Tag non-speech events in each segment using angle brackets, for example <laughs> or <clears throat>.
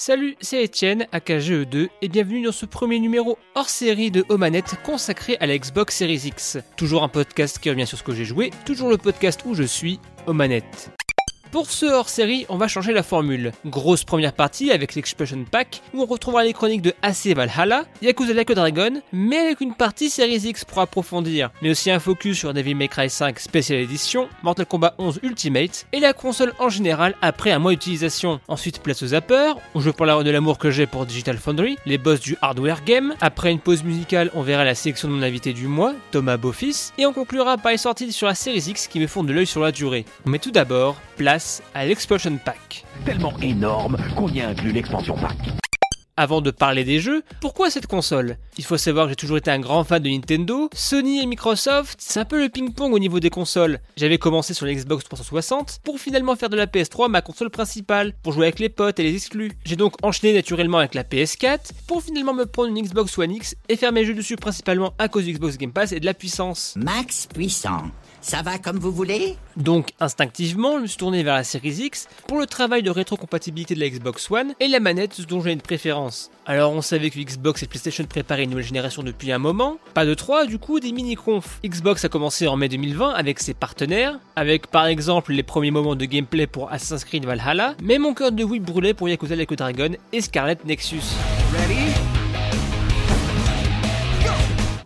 Salut, c'est Etienne, AKGE2, et bienvenue dans ce premier numéro hors série de Omanette consacré à la Xbox Series X. Toujours un podcast qui revient sur ce que j'ai joué, toujours le podcast où je suis, Omanette. Pour ce hors-série, on va changer la formule. Grosse première partie avec l'Expression Pack, où on retrouvera les chroniques de AC Valhalla, Yakuza Like Dragon, mais avec une partie Series X pour approfondir, mais aussi un focus sur Devil May Cry 5 Special Edition, Mortal Kombat 11 Ultimate, et la console en général après un mois d'utilisation. Ensuite, place au zapper, où je parlerai de l'amour que j'ai pour Digital Foundry, les boss du hardware game. Après une pause musicale, on verra la sélection de mon invité du mois, Thomas Beaufils, et on conclura par les sorties sur la Series X qui me font de l'œil sur la durée. Mais tout d'abord, place à l'Expansion Pack. Tellement énorme qu'on y inclut l'expansion pack. Avant de parler des jeux, pourquoi cette console? Il faut savoir que j'ai toujours été un grand fan de Nintendo, Sony et Microsoft, c'est un peu le ping-pong au niveau des consoles. J'avais commencé sur l'Xbox 360 pour finalement faire de la PS3 ma console principale, pour jouer avec les potes et les exclus. J'ai donc enchaîné naturellement avec la PS4 pour finalement me prendre une Xbox One X et faire mes jeux dessus principalement à cause du Xbox Game Pass et de la puissance. Max puissant. Ça va comme vous voulez? Donc instinctivement, je me suis tourné vers la Series X pour le travail de rétrocompatibilité de la Xbox One et la manette dont j'ai une préférence. Alors on savait que Xbox et PlayStation préparaient une nouvelle génération depuis un moment, pas de 3 du coup des mini-conf. Xbox a commencé en mai 2020 avec ses partenaires, avec par exemple les premiers moments de gameplay pour Assassin's Creed Valhalla, mais mon cœur de Wii brûlait pour Yakuza Like a Dragon et Scarlet Nexus.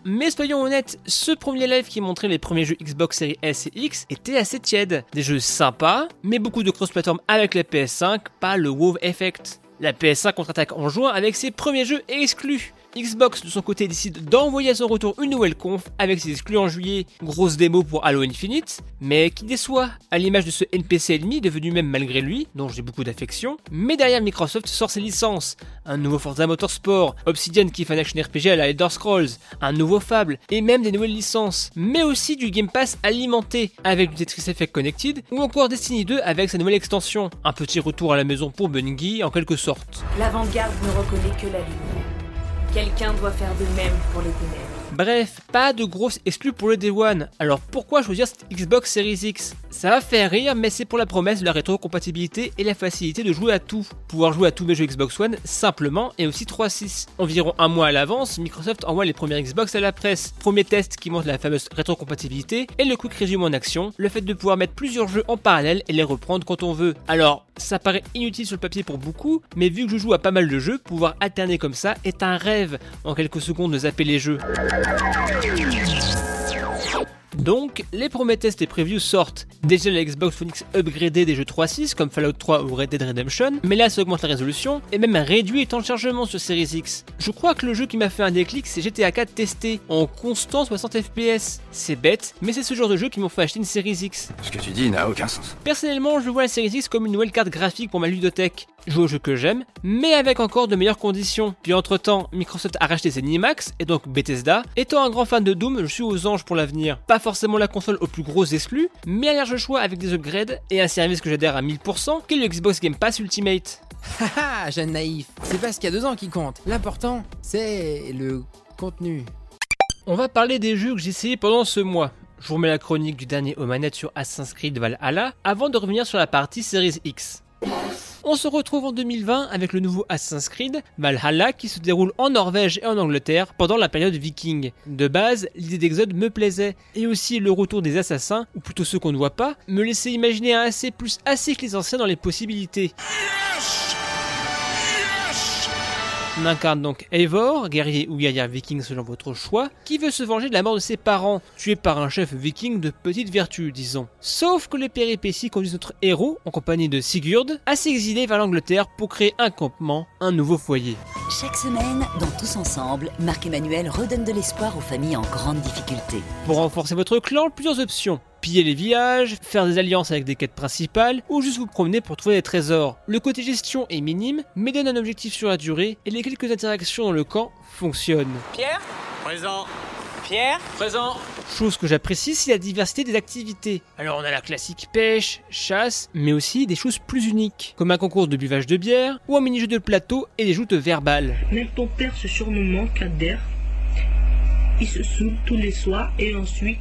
Mais soyons honnêtes, ce premier live qui montrait les premiers jeux Xbox Series S et X était assez tiède. Des jeux sympas, mais beaucoup de cross-platform avec la PS5, pas le WoW Effect. La PS5 contre-attaque en juin avec ses premiers jeux exclus. Xbox de son côté décide d'envoyer à son retour une nouvelle conf avec ses exclus en juillet, grosse démo pour Halo Infinite, mais qui déçoit, à l'image de ce NPC ennemi devenu même malgré lui, dont j'ai beaucoup d'affection, mais derrière Microsoft sort ses licences, un nouveau Forza Motorsport, Obsidian qui fait un action RPG à la Elder Scrolls, un nouveau Fable, et même des nouvelles licences, mais aussi du Game Pass alimenté avec du Tetris Effect Connected, ou encore Destiny 2 avec sa nouvelle extension, un petit retour à la maison pour Bungie en quelque sorte. L'avant-garde ne reconnaît que la lumière. Quelqu'un doit faire de même pour les ténèbres. Bref, pas de grosses exclus pour le Day One. Alors pourquoi choisir cette Xbox Series X? Ça va faire rire, mais c'est pour la promesse de la rétrocompatibilité et la facilité de jouer à tout. Pouvoir jouer à tous mes jeux Xbox One simplement et aussi 3.6. Environ un mois à l'avance, Microsoft envoie les premières Xbox à la presse. Premier test qui montre la fameuse rétrocompatibilité et le quick resume en action, le fait de pouvoir mettre plusieurs jeux en parallèle et les reprendre quand on veut. Alors, ça paraît inutile sur le papier pour beaucoup, mais vu que je joue à pas mal de jeux, pouvoir alterner comme ça est un rêve en quelques secondes de zapper les jeux. Donc, les premiers tests et previews sortent. Déjà la Xbox One X upgradée des jeux 3.6 comme Fallout 3 ou Red Dead Redemption, mais là ça augmente la résolution et même réduit le temps de chargement sur Series X. Je crois que le jeu qui m'a fait un déclic c'est GTA 4 testé en constant 60 FPS. C'est bête, mais c'est ce genre de jeu qui m'ont fait acheter une Series X. Ce que tu dis n'a aucun sens. Personnellement, je vois la Series X comme une nouvelle carte graphique pour ma ludothèque. Jouer aux jeux que j'aime, mais avec encore de meilleures conditions. Puis entre temps, Microsoft a racheté Zenimax et donc Bethesda. Étant un grand fan de Doom, je suis aux anges pour l'avenir. Pas forcément la console aux plus gros exclus, mais un large choix avec des upgrades et un service que j'adhère à 1000% qu'est le Xbox Game Pass Ultimate. Haha, <laughs> jeune naïf. C'est pas ce qu'il y a dedans qui compte. L'important, c'est le contenu. On va parler des jeux que j'ai essayés pendant ce mois. Je vous remets la chronique du dernier Omanette sur Assassin's Creed Valhalla avant de revenir sur la partie Series X. On se retrouve en 2020 avec le nouveau Assassin's Creed Valhalla qui se déroule en Norvège et en Angleterre pendant la période viking. De base, l'idée d'Exode me plaisait, et aussi le retour des assassins, ou plutôt ceux qu'on ne voit pas, me laissait imaginer un assez plus assez que les anciens dans les possibilités. On incarne donc Eivor, guerrier ou guerrière viking selon votre choix, qui veut se venger de la mort de ses parents, tué par un chef viking de petite vertu, disons. Sauf que les péripéties conduisent notre héros, en compagnie de Sigurd, à s'exiler vers l'Angleterre pour créer un campement, un nouveau foyer. Chaque semaine, dans Tous Ensemble, Marc-Emmanuel redonne de l'espoir aux familles en grande difficulté. Pour renforcer votre clan, plusieurs options. Piller les villages, faire des alliances avec des quêtes principales, ou juste vous promener pour trouver des trésors. Le côté gestion est minime, mais donne un objectif sur la durée, et les quelques interactions dans le camp fonctionnent. Pierre? Présent. Pierre? Présent Chose que j'apprécie, c'est la diversité des activités. Alors on a la classique pêche, chasse, mais aussi des choses plus uniques, comme un concours de buvage de bière, ou un mini-jeu de plateau et des joutes verbales. Même ton père se surnommant Kader. Il se saoule tous les soirs et ensuite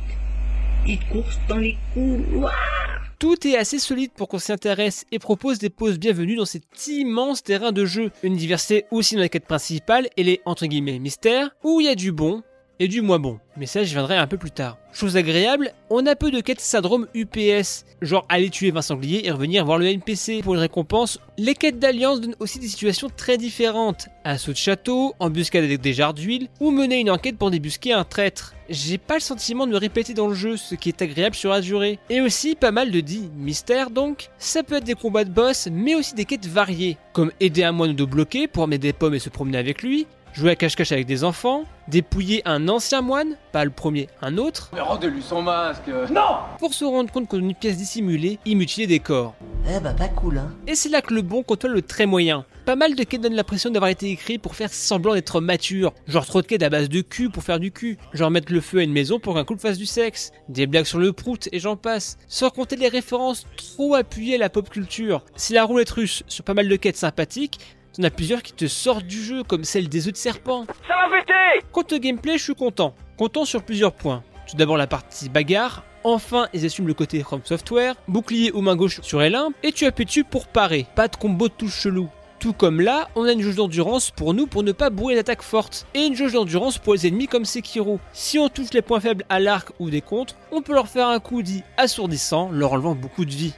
Tout est assez solide pour qu'on s'y intéresse et propose des pauses bienvenues dans cet immense terrain de jeu. Une diversité aussi dans la quête principale et les entre guillemets mystères, où il y a du bon et du moins bon. Mais ça, j'y viendrai un peu plus tard. Chose agréable, on a peu de quêtes syndrome UPS, genre aller tuer Vincent Sanglier et revenir voir le NPC pour une récompense. Les quêtes d'alliance donnent aussi des situations très différentes. Assaut de château, embuscade avec des jarres d'huile, ou mener une enquête pour débusquer un traître. J'ai pas le sentiment de me répéter dans le jeu, ce qui est agréable sur la. Et aussi pas mal de dits mystères donc. Ça peut être des combats de boss, mais aussi des quêtes variées, comme aider un moine de bloquer pour amener des pommes et se promener avec lui, jouer à cache-cache avec des enfants, dépouiller un ancien moine, pas le premier, un autre. rendez-lui son masque. Non Pour se rendre compte qu'on a une pièce dissimulée, il mutile des corps. Eh bah pas cool hein. Et c'est là que le bon côtoie le très moyen. Pas mal de quêtes donnent l'impression d'avoir été écrits pour faire semblant d'être mature. Genre trop de quêtes à base de cul pour faire du cul. Genre mettre le feu à une maison pour qu'un couple fasse du sexe. Des blagues sur le prout et j'en passe. Sans compter les références trop appuyées à la pop culture. Si la roulette russe sur pas mal de quêtes sympathiques, T'en as plusieurs qui te sortent du jeu, comme celle des œufs de serpent. Ça va péter Quant au gameplay, je suis content. Content sur plusieurs points. Tout d'abord la partie bagarre. Enfin, ils assument le côté From Software. Bouclier ou main gauche sur L1. Et tu appuies dessus pour parer. Pas de combo de touche chelou. Tout comme là, on a une jauge d'endurance pour nous pour ne pas bourrer d'attaques fortes, et une jauge d'endurance pour les ennemis comme Sekiro. Si on touche les points faibles à l'arc ou des contres, on peut leur faire un coup dit assourdissant, leur enlevant beaucoup de vie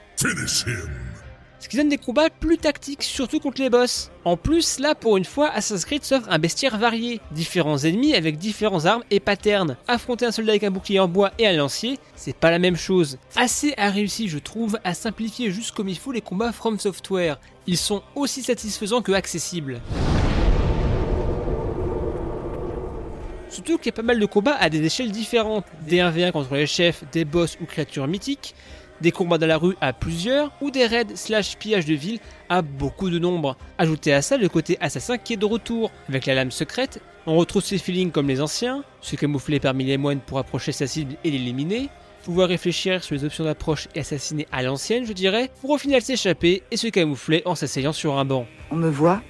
ce qui donne des combats plus tactiques, surtout contre les boss. En plus, là pour une fois, Assassin's Creed s'offre un bestiaire varié, différents ennemis avec différentes armes et patterns. Affronter un soldat avec un bouclier en bois et un lancier, c'est pas la même chose. Assez a réussi, je trouve, à simplifier juste comme il faut les combats From Software. Ils sont aussi satisfaisants que accessibles. Surtout qu'il y a pas mal de combats à des échelles différentes, des 1v1 contre les chefs, des boss ou créatures mythiques, des combats dans la rue à plusieurs ou des raids slash pillage de ville à beaucoup de nombre. Ajoutez à ça le côté assassin qui est de retour. Avec la lame secrète, on retrouve ses feelings comme les anciens, se camoufler parmi les moines pour approcher sa cible et l'éliminer, pouvoir réfléchir sur les options d'approche et assassiner à l'ancienne, je dirais, pour au final s'échapper et se camoufler en s'asseyant sur un banc. On me voit,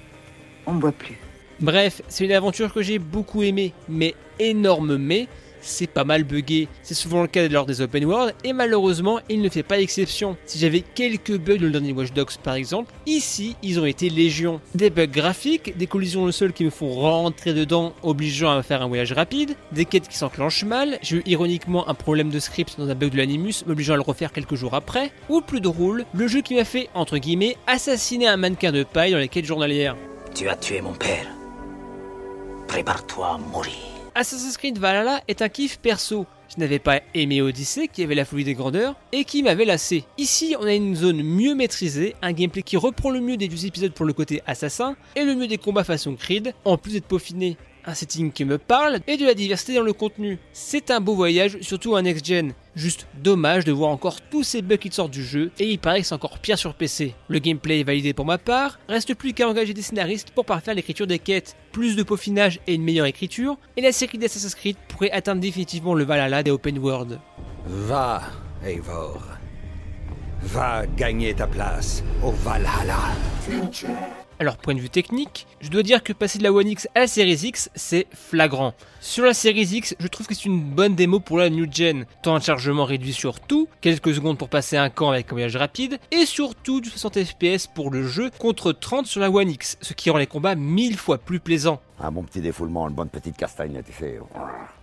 on me voit plus. Bref, c'est une aventure que j'ai beaucoup aimée, mais énorme mais, c'est pas mal buggé. C'est souvent le cas lors des open world et malheureusement il ne fait pas exception. Si j'avais quelques bugs dans le dernier Watch Dogs par exemple, ici ils ont été légion. Des bugs graphiques, des collisions au sol qui me font rentrer dedans obligeant à faire un voyage rapide, des quêtes qui s'enclenchent mal, j'ai eu ironiquement un problème de script dans un bug de l'animus m'obligeant à le refaire quelques jours après, ou plus drôle, le jeu qui m'a fait, entre guillemets, assassiner un mannequin de paille dans les quêtes journalières. Tu as tué mon père. Prépare-toi à mourir. Assassin's Creed Valhalla est un kiff perso. Je n'avais pas aimé Odyssey qui avait la folie des grandeurs et qui m'avait lassé. Ici, on a une zone mieux maîtrisée, un gameplay qui reprend le mieux des deux épisodes pour le côté assassin et le mieux des combats façon Creed, en plus d'être peaufiné un setting qui me parle et de la diversité dans le contenu. C'est un beau voyage, surtout un next-gen. Juste dommage de voir encore tous ces bugs qui sortent du jeu et il paraît que c'est encore pire sur PC. Le gameplay est validé pour ma part, reste plus qu'à engager des scénaristes pour parfaire l'écriture des quêtes, plus de peaufinage et une meilleure écriture, et la série d'Assassin's Creed pourrait atteindre définitivement le Valhalla des open world. Va, Eivor. Va gagner ta place au Valhalla. Alors, point de vue technique, je dois dire que passer de la One X à la Series X, c'est flagrant. Sur la Series X, je trouve que c'est une bonne démo pour la New Gen. Temps de chargement réduit sur tout, quelques secondes pour passer un camp avec un voyage rapide, et surtout du 60 FPS pour le jeu contre 30 sur la One X, ce qui rend les combats mille fois plus plaisants. Un bon petit défoulement, une bonne petite castagne, tu sais.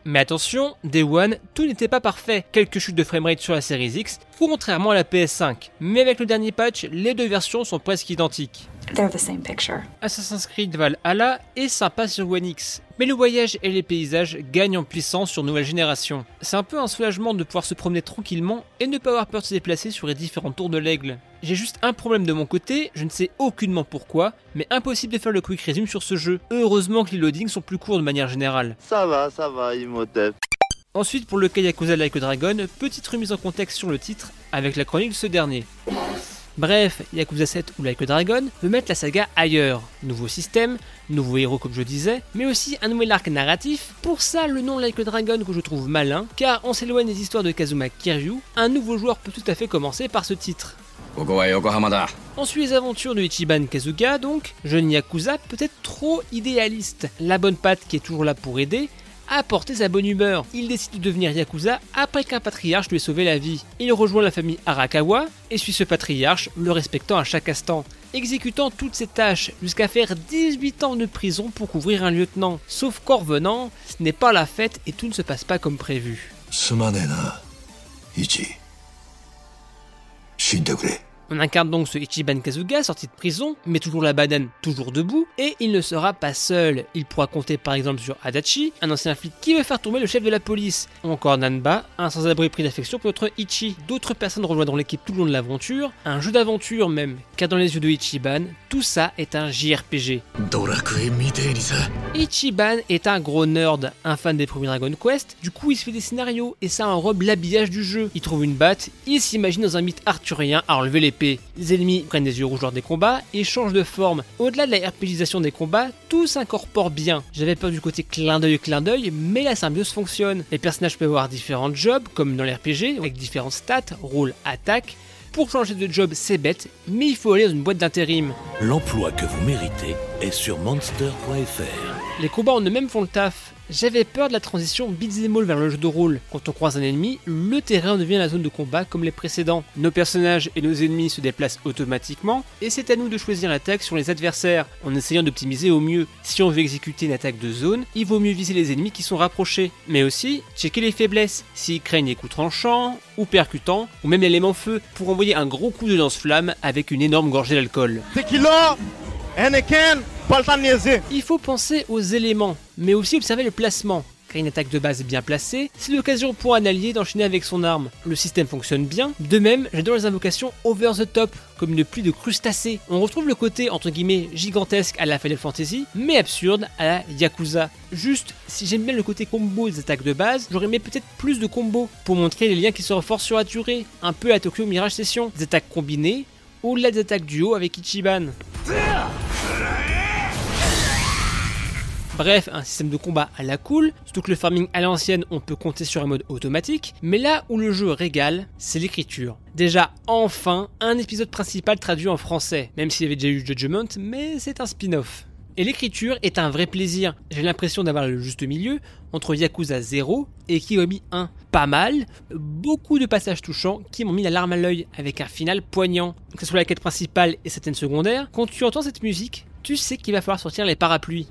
Mais attention, Day One, tout n'était pas parfait. Quelques chutes de framerate sur la Series X, contrairement à la PS5. Mais avec le dernier patch, les deux versions sont presque identiques. They're the same picture. Assassin's Creed Valhalla est sympa sur One X, mais le voyage et les paysages gagnent en puissance sur nouvelle génération. C'est un peu un soulagement de pouvoir se promener tranquillement et ne pas avoir peur de se déplacer sur les différents tours de l'aigle. J'ai juste un problème de mon côté, je ne sais aucunement pourquoi, mais impossible de faire le quick resume sur ce jeu. Heureusement que les loadings sont plus courts de manière générale. Ça va, ça va, Imhotep. Ensuite, pour le cas Yakuza Like a Dragon, petite remise en contexte sur le titre avec la chronique de ce dernier. Bref, Yakuza 7 ou Like a Dragon veut mettre la saga ailleurs. Nouveau système, nouveau héros comme je disais, mais aussi un nouvel arc narratif. Pour ça, le nom Like a Dragon que je trouve malin, car on s'éloigne des histoires de Kazuma Kiryu, un nouveau joueur peut tout à fait commencer par ce titre. On suit les aventures de Ichiban Kazuga, donc, jeune Yakuza peut-être trop idéaliste. La bonne patte qui est toujours là pour aider, apporter sa bonne humeur. Il décide de devenir Yakuza après qu'un patriarche lui ait sauvé la vie. Il rejoint la famille Arakawa et suit ce patriarche, le respectant à chaque instant exécutant toutes ses tâches jusqu'à faire 18 ans de prison pour couvrir un lieutenant. Sauf qu'en revenant, ce n'est pas la fête et tout ne se passe pas comme prévu. On incarne donc ce Ichiban Kazuga sorti de prison, mais toujours la banane, toujours debout, et il ne sera pas seul. Il pourra compter par exemple sur Adachi, un ancien flic qui veut faire tomber le chef de la police, ou encore Nanba, un sans-abri pris d'affection pour notre Ichi. D'autres personnes rejoindront l'équipe tout le long de l'aventure, un jeu d'aventure même, car dans les yeux de Ichiban, tout ça est un JRPG. Ichiban est un gros nerd, un fan des premiers Dragon Quest, du coup il se fait des scénarios, et ça enrobe l'habillage du jeu. Il trouve une batte, il s'imagine dans un mythe arthurien à enlever les les ennemis prennent des yeux rouges lors des combats et changent de forme. Au-delà de la RPGisation des combats, tout s'incorpore bien. J'avais peur du côté clin d'œil clin d'œil, mais la symbiose fonctionne. Les personnages peuvent avoir différents jobs, comme dans l'RPG, avec différentes stats, rôle, attaque. Pour changer de job, c'est bête, mais il faut aller dans une boîte d'intérim. L'emploi que vous méritez est sur monster.fr. Les combats en eux-mêmes font le taf. J'avais peur de la transition beat'em vers le jeu de rôle. Quand on croise un ennemi, le terrain devient la zone de combat comme les précédents. Nos personnages et nos ennemis se déplacent automatiquement, et c'est à nous de choisir l'attaque sur les adversaires, en essayant d'optimiser au mieux. Si on veut exécuter une attaque de zone, il vaut mieux viser les ennemis qui sont rapprochés, mais aussi checker les faiblesses, s'ils craignent les coups tranchants, ou percutants, ou même l'élément feu, pour envoyer un gros coup de lance-flamme avec une énorme gorgée d'alcool. Tequila, Anakin, il faut penser aux éléments, mais aussi observer le placement. Car une attaque de base bien placée, c'est l'occasion pour un allié d'enchaîner avec son arme. Le système fonctionne bien. De même, j'adore les invocations over the top, comme une pluie de crustacés. On retrouve le côté entre guillemets gigantesque à la Final Fantasy, mais absurde à la Yakuza. Juste, si j'aime bien le côté combo des attaques de base, j'aurais aimé peut-être plus de combos pour montrer les liens qui se renforcent sur la durée, un peu à Tokyo Mirage Session. Des attaques combinées, ou la des attaques duo avec Ichiban. Bref, un système de combat à la cool, surtout que le farming à l'ancienne on peut compter sur un mode automatique, mais là où le jeu régale, c'est l'écriture. Déjà, enfin, un épisode principal traduit en français, même s'il y avait déjà eu Judgment, mais c'est un spin-off. Et l'écriture est un vrai plaisir. J'ai l'impression d'avoir le juste milieu entre Yakuza 0 et Kiwami 1. Pas mal, beaucoup de passages touchants qui m'ont mis la larme à l'œil avec un final poignant. Que ce soit la quête principale et certaines secondaires, quand tu entends cette musique, tu sais qu'il va falloir sortir les parapluies.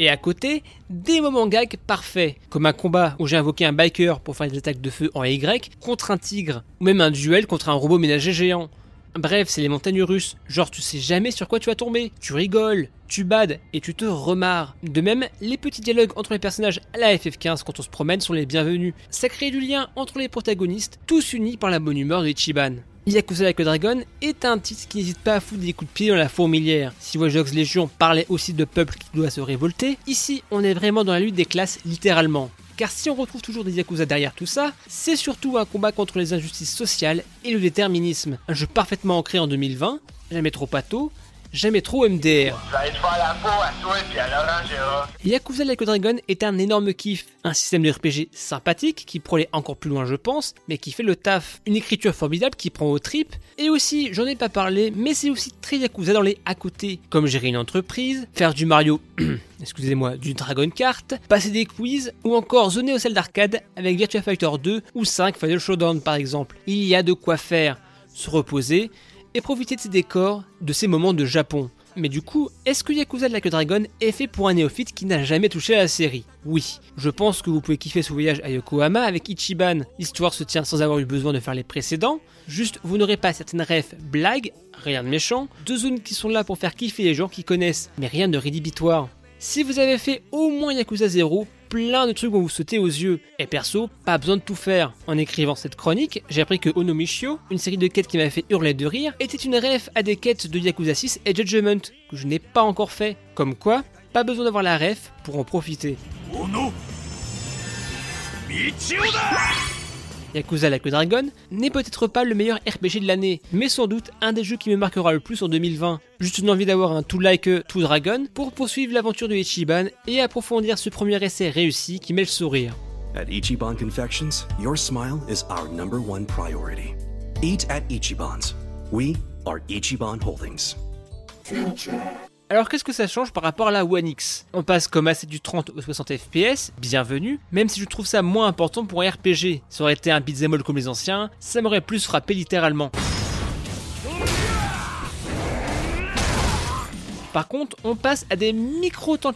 Et à côté, des moments gags parfaits, comme un combat où j'ai invoqué un biker pour faire des attaques de feu en Y contre un tigre, ou même un duel contre un robot ménager géant. Bref, c'est les montagnes russes, genre tu sais jamais sur quoi tu vas tomber, tu rigoles, tu bades et tu te remarres. De même, les petits dialogues entre les personnages à la FF15 quand on se promène sont les bienvenus. Ça crée du lien entre les protagonistes, tous unis par la bonne humeur de Ichiban. Yakuza Like a Dragon est un titre qui n'hésite pas à foutre des coups de pied dans la fourmilière. Si Watch Dogs Légion parlait aussi de peuple qui doit se révolter, ici on est vraiment dans la lutte des classes littéralement. Car si on retrouve toujours des Yakuza derrière tout ça, c'est surtout un combat contre les injustices sociales et le déterminisme. Un jeu parfaitement ancré en 2020, jamais trop pato, jamais trop MDR. Yakuza Like a Dragon est un énorme kiff, un système de RPG sympathique qui pourrait aller encore plus loin je pense, mais qui fait le taf, une écriture formidable qui prend aux tripes, et aussi, j'en ai pas parlé, mais c'est aussi très Yakuza dans les à côté, comme gérer une entreprise, faire du Mario, <clears throat> excusez-moi, du Dragon Kart, passer des quiz, ou encore zoner au salle d'arcade avec Virtua Fighter 2 ou 5 Final Showdown par exemple. Il y a de quoi faire, se reposer, et profiter de ces décors, de ces moments de Japon. Mais du coup, est-ce que Yakuza Like a Dragon est fait pour un néophyte qui n'a jamais touché à la série? Oui. Je pense que vous pouvez kiffer ce voyage à Yokohama avec Ichiban. L'histoire se tient sans avoir eu besoin de faire les précédents. Juste, vous n'aurez pas certaines refs blagues, rien de méchant, deux zones qui sont là pour faire kiffer les gens qui connaissent, mais rien de rédhibitoire. Si vous avez fait au moins Yakuza 0, plein de trucs vont vous sauter aux yeux. Et perso, pas besoin de tout faire. En écrivant cette chronique, j'ai appris que Onomishio, une série de quêtes qui m'avait fait hurler de rire, était une ref à des quêtes de Yakuza 6 et Judgment, que je n'ai pas encore fait. Comme quoi, pas besoin d'avoir la ref pour en profiter. Oh Yakuza Like Dragon n'est peut-être pas le meilleur RPG de l'année, mais sans doute un des jeux qui me marquera le plus en 2020. Juste une envie d'avoir un To Like a To Dragon pour poursuivre l'aventure de Ichiban et approfondir ce premier essai réussi qui met le sourire. At Ichiban Confections, your smile is our number one priority. Eat at Ichiban's. We are Ichiban Holdings. Alors qu'est-ce que ça change par rapport à la One X? On passe comme assez du 30 au 60 FPS, bienvenue, même si je trouve ça moins important pour un RPG. Ça aurait été un beat'em all comme les anciens, ça m'aurait plus frappé littéralement. Par contre, on passe à des micro-temps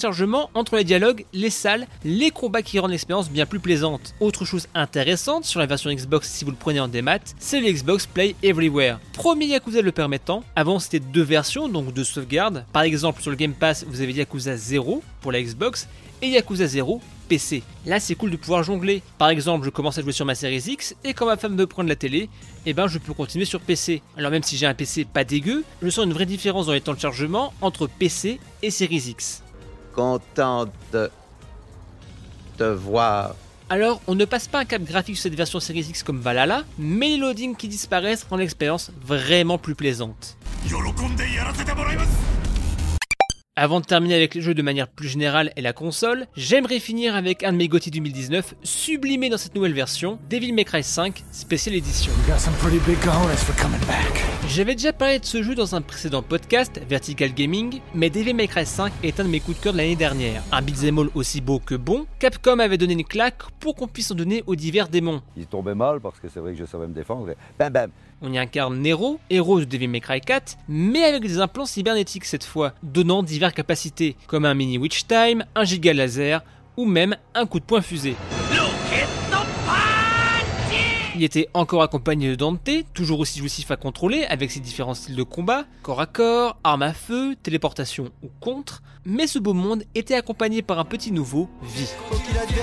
entre les dialogues, les salles, les combats qui rendent l'expérience bien plus plaisante. Autre chose intéressante sur la version Xbox si vous le prenez en démat, c'est le Xbox Play Everywhere. Premier Yakuza le permettant, avant c'était deux versions, donc deux sauvegardes. Par exemple sur le Game Pass, vous avez Yakuza 0 pour la Xbox et Yakuza 0 PC. Là, c'est cool de pouvoir jongler. Par exemple, je commence à jouer sur ma Series X et quand ma femme veut prendre la télé, eh ben je peux continuer sur PC. Alors même si j'ai un PC pas dégueu, je sens une vraie différence dans les temps de chargement entre PC et Series X. Content de te voir. Alors, on ne passe pas un cap graphique sur cette version Series X comme Valhalla, mais les loadings qui disparaissent rendent l'expérience vraiment plus plaisante. Avant de terminer avec les jeux de manière plus générale et la console, j'aimerais finir avec un de mes GOTY 2019, sublimé dans cette nouvelle version, Devil May Cry 5 Special Edition. J'avais déjà parlé de ce jeu dans un précédent podcast, Vertical Gaming, mais Devil May Cry 5 est un de mes coups de cœur de l'année dernière. Un beat'em all aussi beau que bon, Capcom avait donné une claque pour qu'on puisse en donner aux divers démons. Il tombait mal parce que c'est vrai que je savais me défendre. Bam bam on y incarne Nero, héros de Devil May Cry 4, mais avec des implants cybernétiques cette fois, donnant diverses capacités, comme un mini Witch Time, un giga laser, ou même un coup de poing fusée. Il était encore accompagné de Dante, toujours aussi jouissif à contrôler avec ses différents styles de combat, corps à corps, arme à feu, téléportation ou contre, mais ce beau monde était accompagné par un petit nouveau, Vi.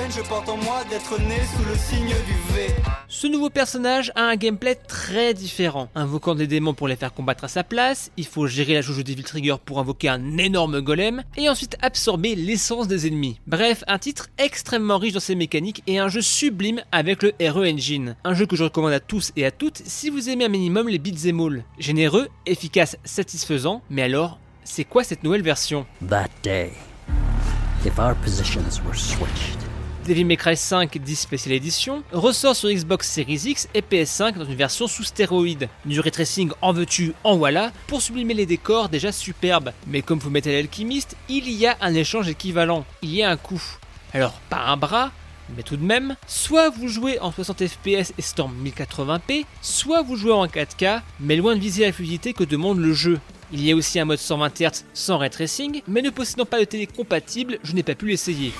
je porte en moi d'être né sous le signe du V. Ce nouveau personnage a un gameplay très différent. Invoquant des démons pour les faire combattre à sa place, il faut gérer la jauge Devil Trigger pour invoquer un énorme golem, et ensuite absorber l'essence des ennemis. Bref, un titre extrêmement riche dans ses mécaniques et un jeu sublime avec le RE Engine. Un jeu que je recommande à tous et à toutes si vous aimez un minimum les beats all. Généreux, efficace, satisfaisant, mais alors, c'est quoi cette nouvelle version? That day, if our positions were switched. Devil May Cry 5 10 Special Edition ressort sur Xbox Series X et PS5 dans une version sous stéroïde. Du ray tracing en veux-tu, en voilà, pour sublimer les décors déjà superbes. Mais comme vous mettez l'alchimiste, il y a un échange équivalent. Il y a un coût. Alors, pas un bras, mais tout de même, soit vous jouez en 60 fps et Storm 1080p, soit vous jouez en 4K, mais loin de viser la fluidité que demande le jeu. Il y a aussi un mode 120 Hz sans ray tracing, mais ne possédant pas de télé compatible, je n'ai pas pu l'essayer.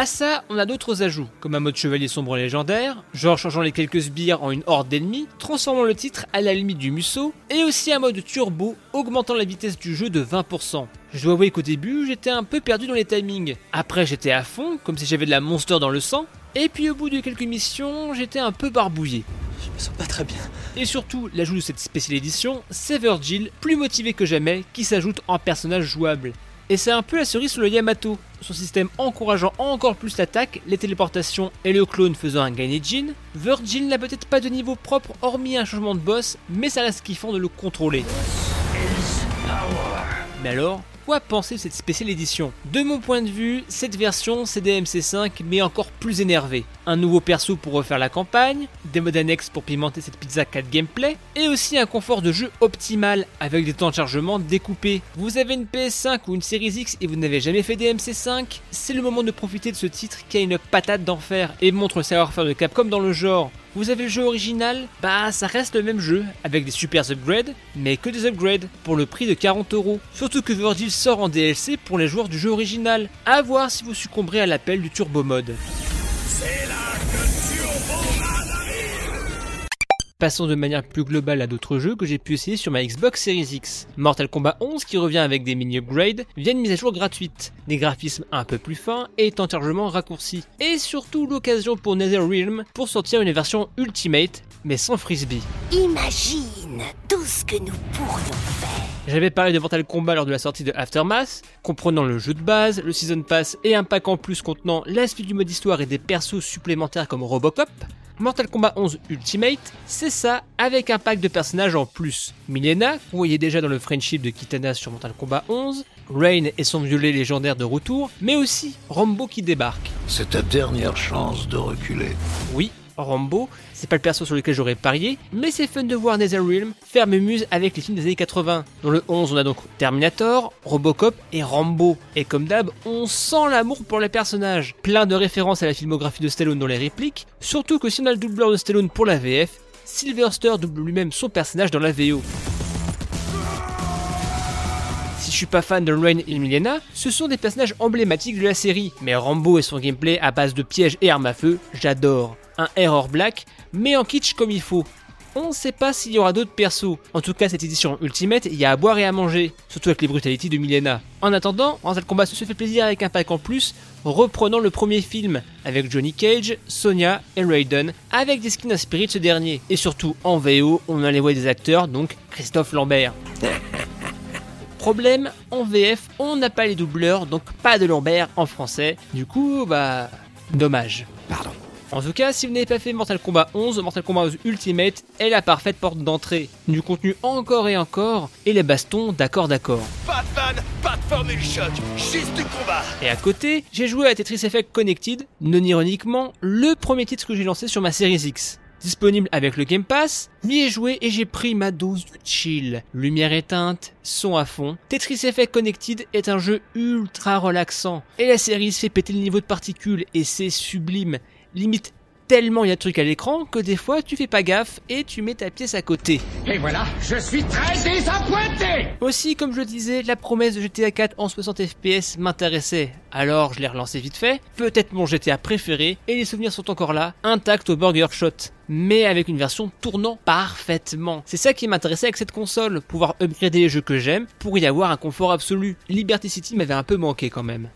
À ça, on a d'autres ajouts, comme un mode chevalier sombre légendaire, genre changeant les quelques sbires en une horde d'ennemis, transformant le titre à la limite du musso, et aussi un mode turbo, augmentant la vitesse du jeu de 20%. Je dois avouer qu'au début, j'étais un peu perdu dans les timings. Après, j'étais à fond, comme si j'avais de la monster dans le sang, et puis au bout de quelques missions, j'étais un peu barbouillé. Je me sens pas très bien. Et surtout, l'ajout de cette spéciale édition, c'est Virgil, plus motivé que jamais, qui s'ajoute en personnage jouable. Et c'est un peu la cerise sur le Yamato, son système encourageant encore plus l'attaque, les téléportations et le clone faisant un Gainejin. Virgil n'a peut-être pas de niveau propre hormis un changement de boss, mais ça reste kiffant de le contrôler. Mais alors, quoi penser de cette spéciale édition? De mon point de vue, cette version c'est DMC5 mais encore plus énervé. Un nouveau perso pour refaire la campagne, des modes annexes pour pimenter cette pizza 4 gameplay, et aussi un confort de jeu optimal avec des temps de chargement découpés. Vous avez une PS5 ou une Series X et vous n'avez jamais fait DMC5 C'est le moment de profiter de ce titre qui a une patate d'enfer et montre le savoir-faire de Capcom dans le genre. Vous avez le jeu original Bah ça reste le même jeu, avec des super upgrades, mais que des upgrades, pour le prix de 40 euros. Surtout que Virgil sort en DLC pour les joueurs du jeu original. A voir si vous succomberez à l'appel du Turbo Mode. Passons de manière plus globale à d'autres jeux que j'ai pu essayer sur ma Xbox Series X. Mortal Kombat 11 qui revient avec des mini-upgrades via une mise à jour gratuite, des graphismes un peu plus fins et temps de chargement raccourci. Et surtout l'occasion pour NetherRealm pour sortir une version Ultimate mais sans frisbee. Imagine tout ce que nous pourrions faire. J'avais parlé de Mortal Kombat lors de la sortie de Aftermath, comprenant le jeu de base, le Season Pass et un pack en plus contenant l'aspect du mode histoire et des persos supplémentaires comme Robocop. Mortal Kombat 11 Ultimate, c'est ça avec un pack de personnages en plus. Milena, qu'on voyait déjà dans le friendship de Kitana sur Mortal Kombat 11, Rain et son violet légendaire de retour, mais aussi Rambo qui débarque. C'est ta dernière chance de reculer. Oui, Rambo, c'est pas le perso sur lequel j'aurais parié, mais c'est fun de voir NetherRealm faire muse avec les films des années 80. Dans le 11, on a donc Terminator, Robocop et Rambo. Et comme d'hab, on sent l'amour pour les personnages. Plein de références à la filmographie de Stallone dans les répliques, surtout que si on a le doubleur de Stallone pour la VF, Sylvester double lui-même son personnage dans la VO. Suis pas fan de Rain et Milena, ce sont des personnages emblématiques de la série, mais Rambo et son gameplay à base de pièges et armes à feu, j'adore. Un Error Black, mais en kitsch comme il faut. On ne sait pas s'il y aura d'autres persos. En tout cas, cette édition Ultimate, il y a à boire et à manger, surtout avec les brutalités de Milena. En attendant, Mortal Kombat se fait plaisir avec un pack en plus, reprenant le premier film, avec Johnny Cage, Sonya et Raiden, avec des skins inspirés de ce dernier. Et surtout, en VO, on a les voix des acteurs, donc Christophe Lambert. <laughs> Problème, en VF, on n'a pas les doubleurs, donc pas de Lambert en français. Du coup, bah... Dommage. Pardon. En tout cas, si vous n'avez pas fait Mortal Kombat 11, Mortal Kombat 11 Ultimate est la parfaite porte d'entrée. Du contenu encore et encore, et les bastons d'accord d'accord. Batman, pas de formule choc, juste du combat Et à côté, j'ai joué à Tetris Effect Connected, non ironiquement, le premier titre que j'ai lancé sur ma Series X disponible avec le Game Pass, m'y ai joué et j'ai pris ma dose de chill. Lumière éteinte, son à fond. Tetris Effect Connected est un jeu ultra relaxant et la série se fait péter le niveau de particules et c'est sublime. Limite tellement il y a de trucs à l'écran que des fois tu fais pas gaffe et tu mets ta pièce à côté. Et voilà, je suis très désappointé Aussi, comme je le disais, la promesse de GTA 4 en 60 FPS m'intéressait. Alors je l'ai relancé vite fait, peut-être mon GTA préféré, et les souvenirs sont encore là, intacts au Burger Shot mais avec une version tournant parfaitement. C'est ça qui m'intéressait avec cette console, pouvoir upgrader les jeux que j'aime pour y avoir un confort absolu. Liberty City m'avait un peu manqué quand même.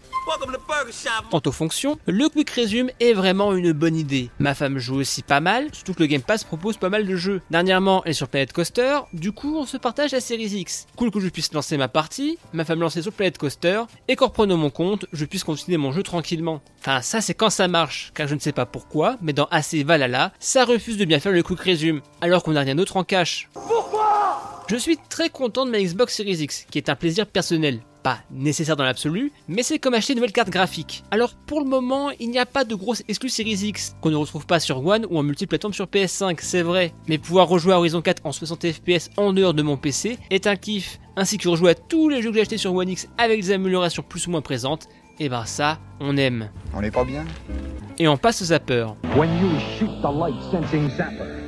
Quant aux fonctions, le Quick Resume est vraiment une bonne idée. Ma femme joue aussi pas mal, surtout que le Game Pass propose pas mal de jeux. Dernièrement, elle est sur Planet Coaster, du coup on se partage la Series X. Cool que je puisse lancer ma partie, ma femme lancer sur Planet Coaster, et qu'en reprenant mon compte, je puisse continuer mon jeu tranquillement. Enfin ça c'est quand ça marche, car je ne sais pas pourquoi, mais dans AC Valhalla, ça refuse de bien faire le Quick Resume, alors qu'on n'a rien d'autre en cache. Pourquoi? Je suis très content de ma Xbox Series X, qui est un plaisir personnel pas nécessaire dans l'absolu, mais c'est comme acheter une nouvelle carte graphique. Alors pour le moment, il n'y a pas de grosse exclus Series X qu'on ne retrouve pas sur One ou en multiplateforme sur PS5, c'est vrai. Mais pouvoir rejouer à Horizon 4 en 60 FPS en dehors de mon PC est un kiff, ainsi que rejouer à tous les jeux que j'ai achetés sur One X avec des améliorations plus ou moins présentes. Et ben ça, on aime. On est pas bien Et on passe au zapper. When you shoot the light sensing zapper.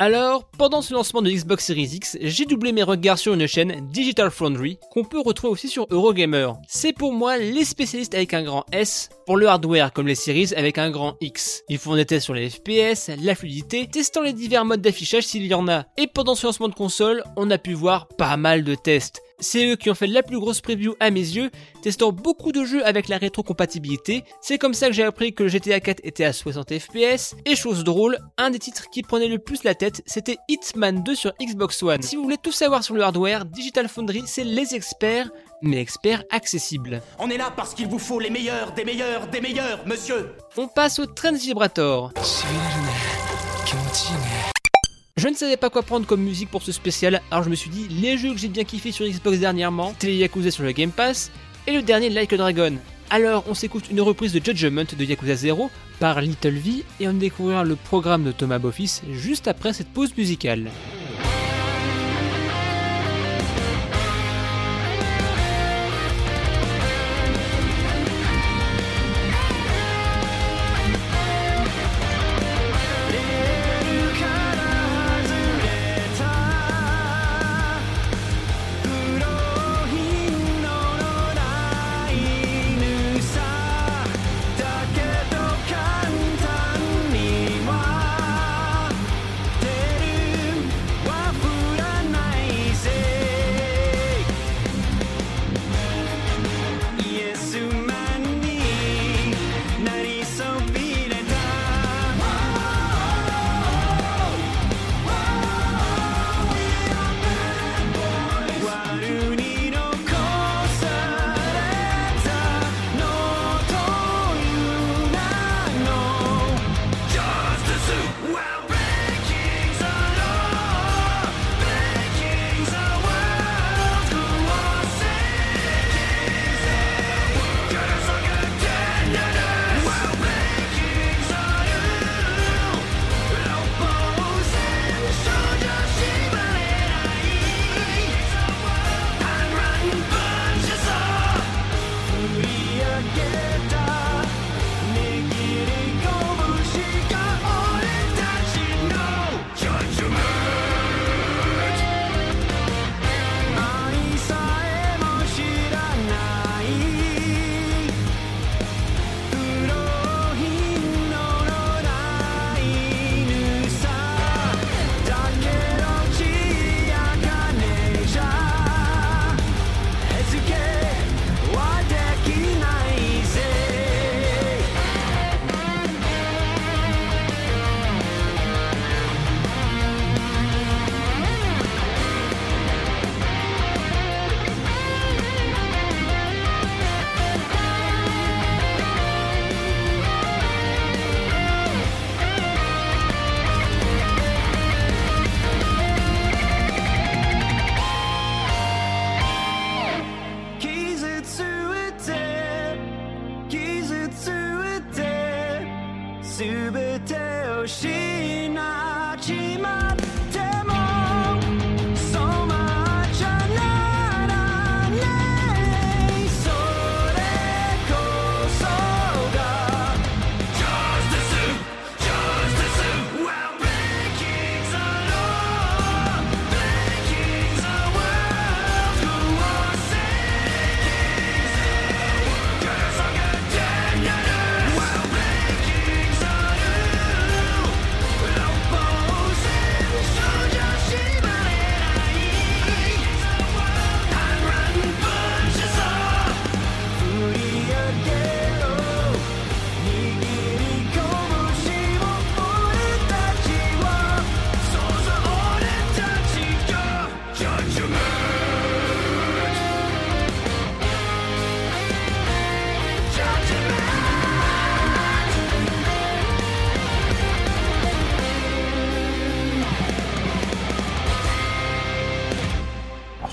Alors, pendant ce lancement de Xbox Series X, j'ai doublé mes regards sur une chaîne Digital Foundry qu'on peut retrouver aussi sur Eurogamer. C'est pour moi les spécialistes avec un grand S pour le hardware comme les series avec un grand X. Ils font des tests sur les FPS, la fluidité, testant les divers modes d'affichage s'il y en a. Et pendant ce lancement de console, on a pu voir pas mal de tests. C'est eux qui ont fait la plus grosse preview à mes yeux, testant beaucoup de jeux avec la rétrocompatibilité. C'est comme ça que j'ai appris que le GTA 4 était à 60 FPS. Et chose drôle, un des titres qui prenait le plus la tête, c'était Hitman 2 sur Xbox One. Si vous voulez tout savoir sur le hardware, Digital Foundry, c'est les experts, mais experts accessibles. On est là parce qu'il vous faut les meilleurs, des meilleurs, des meilleurs, monsieur On passe au Trend Vibrator. Je ne savais pas quoi prendre comme musique pour ce spécial, alors je me suis dit les jeux que j'ai bien kiffé sur Xbox dernièrement, Télé Yakuza sur le Game Pass, et le dernier Like a Dragon. Alors on s'écoute une reprise de Judgment de Yakuza 0 par Little V et on découvrira le programme de Thomas Boffice juste après cette pause musicale.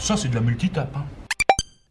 Ça, c'est de la multitape. Hein.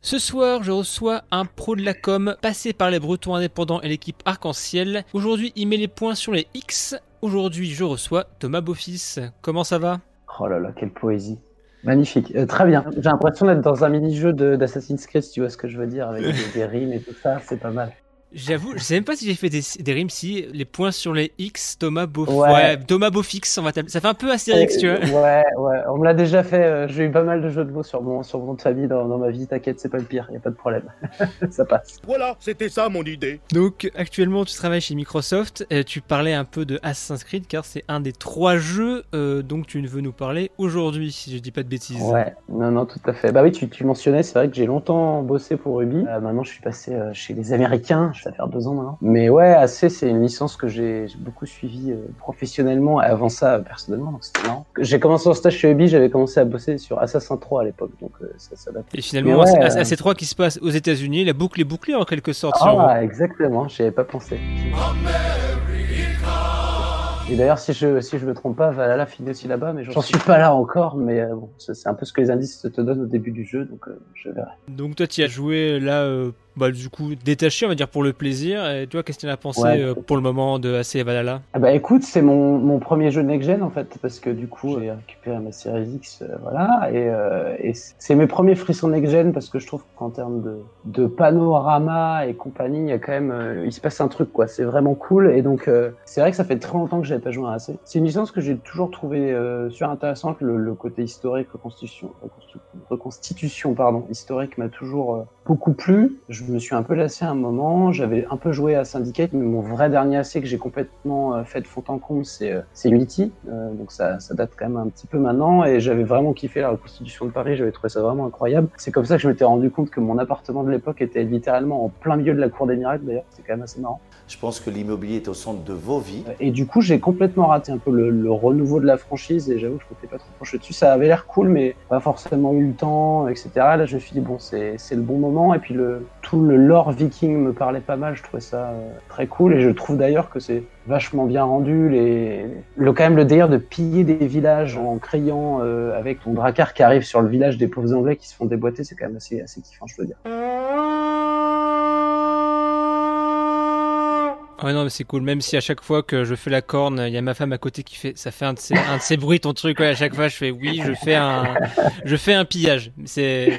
Ce soir, je reçois un pro de la com, passé par les Bretons indépendants et l'équipe Arc-en-Ciel. Aujourd'hui, il met les points sur les X. Aujourd'hui, je reçois Thomas Beaufils. Comment ça va? Oh là là, quelle poésie. Magnifique, Euh, très bien. J'ai l'impression d'être dans un mini-jeu de- d'Assassin's Creed, si tu vois ce que je veux dire, avec <laughs> des, des rimes et tout ça, c'est pas mal. J'avoue, je sais même pas si j'ai fait des, des rimes si les points sur les X, Thomas Beauf... Ouais. ouais, Thomas Beaufix, on va t'appeler. Ça fait un peu Astérix, tu vois. Ouais, ouais, on me l'a déjà fait. euh, J'ai eu pas mal de jeux de mots sur mon, sur mon de famille dans, dans ma vie, t'inquiète, c'est pas le pire, y a pas de problème. <laughs> ça passe. Voilà, c'était ça mon idée. Donc actuellement tu travailles chez Microsoft, Euh, tu parlais un peu de Assassin's Creed car c'est un des trois jeux euh, dont tu veux nous parler aujourd'hui si je dis pas de bêtises. Ouais, non, non, tout à fait. Bah oui, tu, tu mentionnais, c'est vrai que j'ai longtemps bossé pour Ruby. Euh, maintenant, je suis passé euh, chez les Américains, ça fait deux ans maintenant. Mais ouais, AC, c'est une licence que j'ai beaucoup suivie euh, professionnellement et avant ça, euh, personnellement, donc c'était marrant. J'ai commencé en stage chez Ruby, j'avais commencé à bosser sur Assassin 3 à l'époque, donc euh, ça, ça date. Et finalement ouais, c'est euh, AC3 qui se passe aux États-Unis, la boucle est bouclée en quelque sorte. Ah, exactement, j'y avais pas pensé. Et d'ailleurs, si je, si je me trompe pas, Valhalla finit aussi là-bas, mais j'en suis pas là encore, mais euh, bon, c'est un peu ce que les indices te donnent au début du jeu, donc euh, je verrai. Donc toi tu as joué là, euh, bah, du coup détaché on va dire pour le plaisir. Et toi qu'est-ce que tu en as pensé Ouais. euh, pour le moment de AC et Valhalla? Ah bah écoute, c'est mon, mon premier jeu de next-gen en fait, parce que du coup j'ai récupéré ma série X, euh, voilà, et, euh, et c'est mes premiers frissons next-gen parce que je trouve qu'en termes de, de panorama et compagnie, il y a quand même, euh, il se passe un truc quoi, c'est vraiment cool, et donc euh, c'est vrai que ça fait très longtemps que j'avais pas joué à AC. C'est une licence que j'ai toujours trouvé euh, super intéressante, le, le côté historique, reconstitution, reconstitution pardon, historique m'a toujours euh, beaucoup plu. Je me suis un peu lassé à un moment. J'avais un peu joué à Syndicate, mais mon vrai dernier AC que j'ai complètement euh, fait de fond en comble, c'est euh, Unity. Euh, donc ça, ça date quand même un petit peu maintenant. Et j'avais vraiment kiffé la reconstitution de Paris. J'avais trouvé ça vraiment incroyable. C'est comme ça que je m'étais rendu compte que mon appartement de l'époque était littéralement en plein milieu de la cour des miracles. D'ailleurs, c'est quand même assez marrant. Je pense que l'immobilier est au centre de vos vies. Et du coup, j'ai complètement raté un peu le, le renouveau de la franchise et j'avoue que je m'étais pas trop penché dessus. Ça avait l'air cool, mais pas forcément eu le temps, etc. Là, je me suis dit, bon, c'est le bon moment. Et puis, le, tout le lore viking me parlait pas mal. Je trouvais ça euh, très cool. Et je trouve d'ailleurs que c'est vachement bien rendu. Les, le, quand même, le délire de piller des villages en criant euh, avec ton dracard qui arrive sur le village des pauvres anglais qui se font déboîter, c'est quand même assez, assez kiffant, je veux dire. <laughs> Ouais non mais c'est cool, même si à chaque fois que je fais la corne, il y a ma femme à côté qui fait, ça fait un de ces, un de bruits ton truc, ouais, à chaque fois je fais oui, je fais un, je fais un pillage. C'est,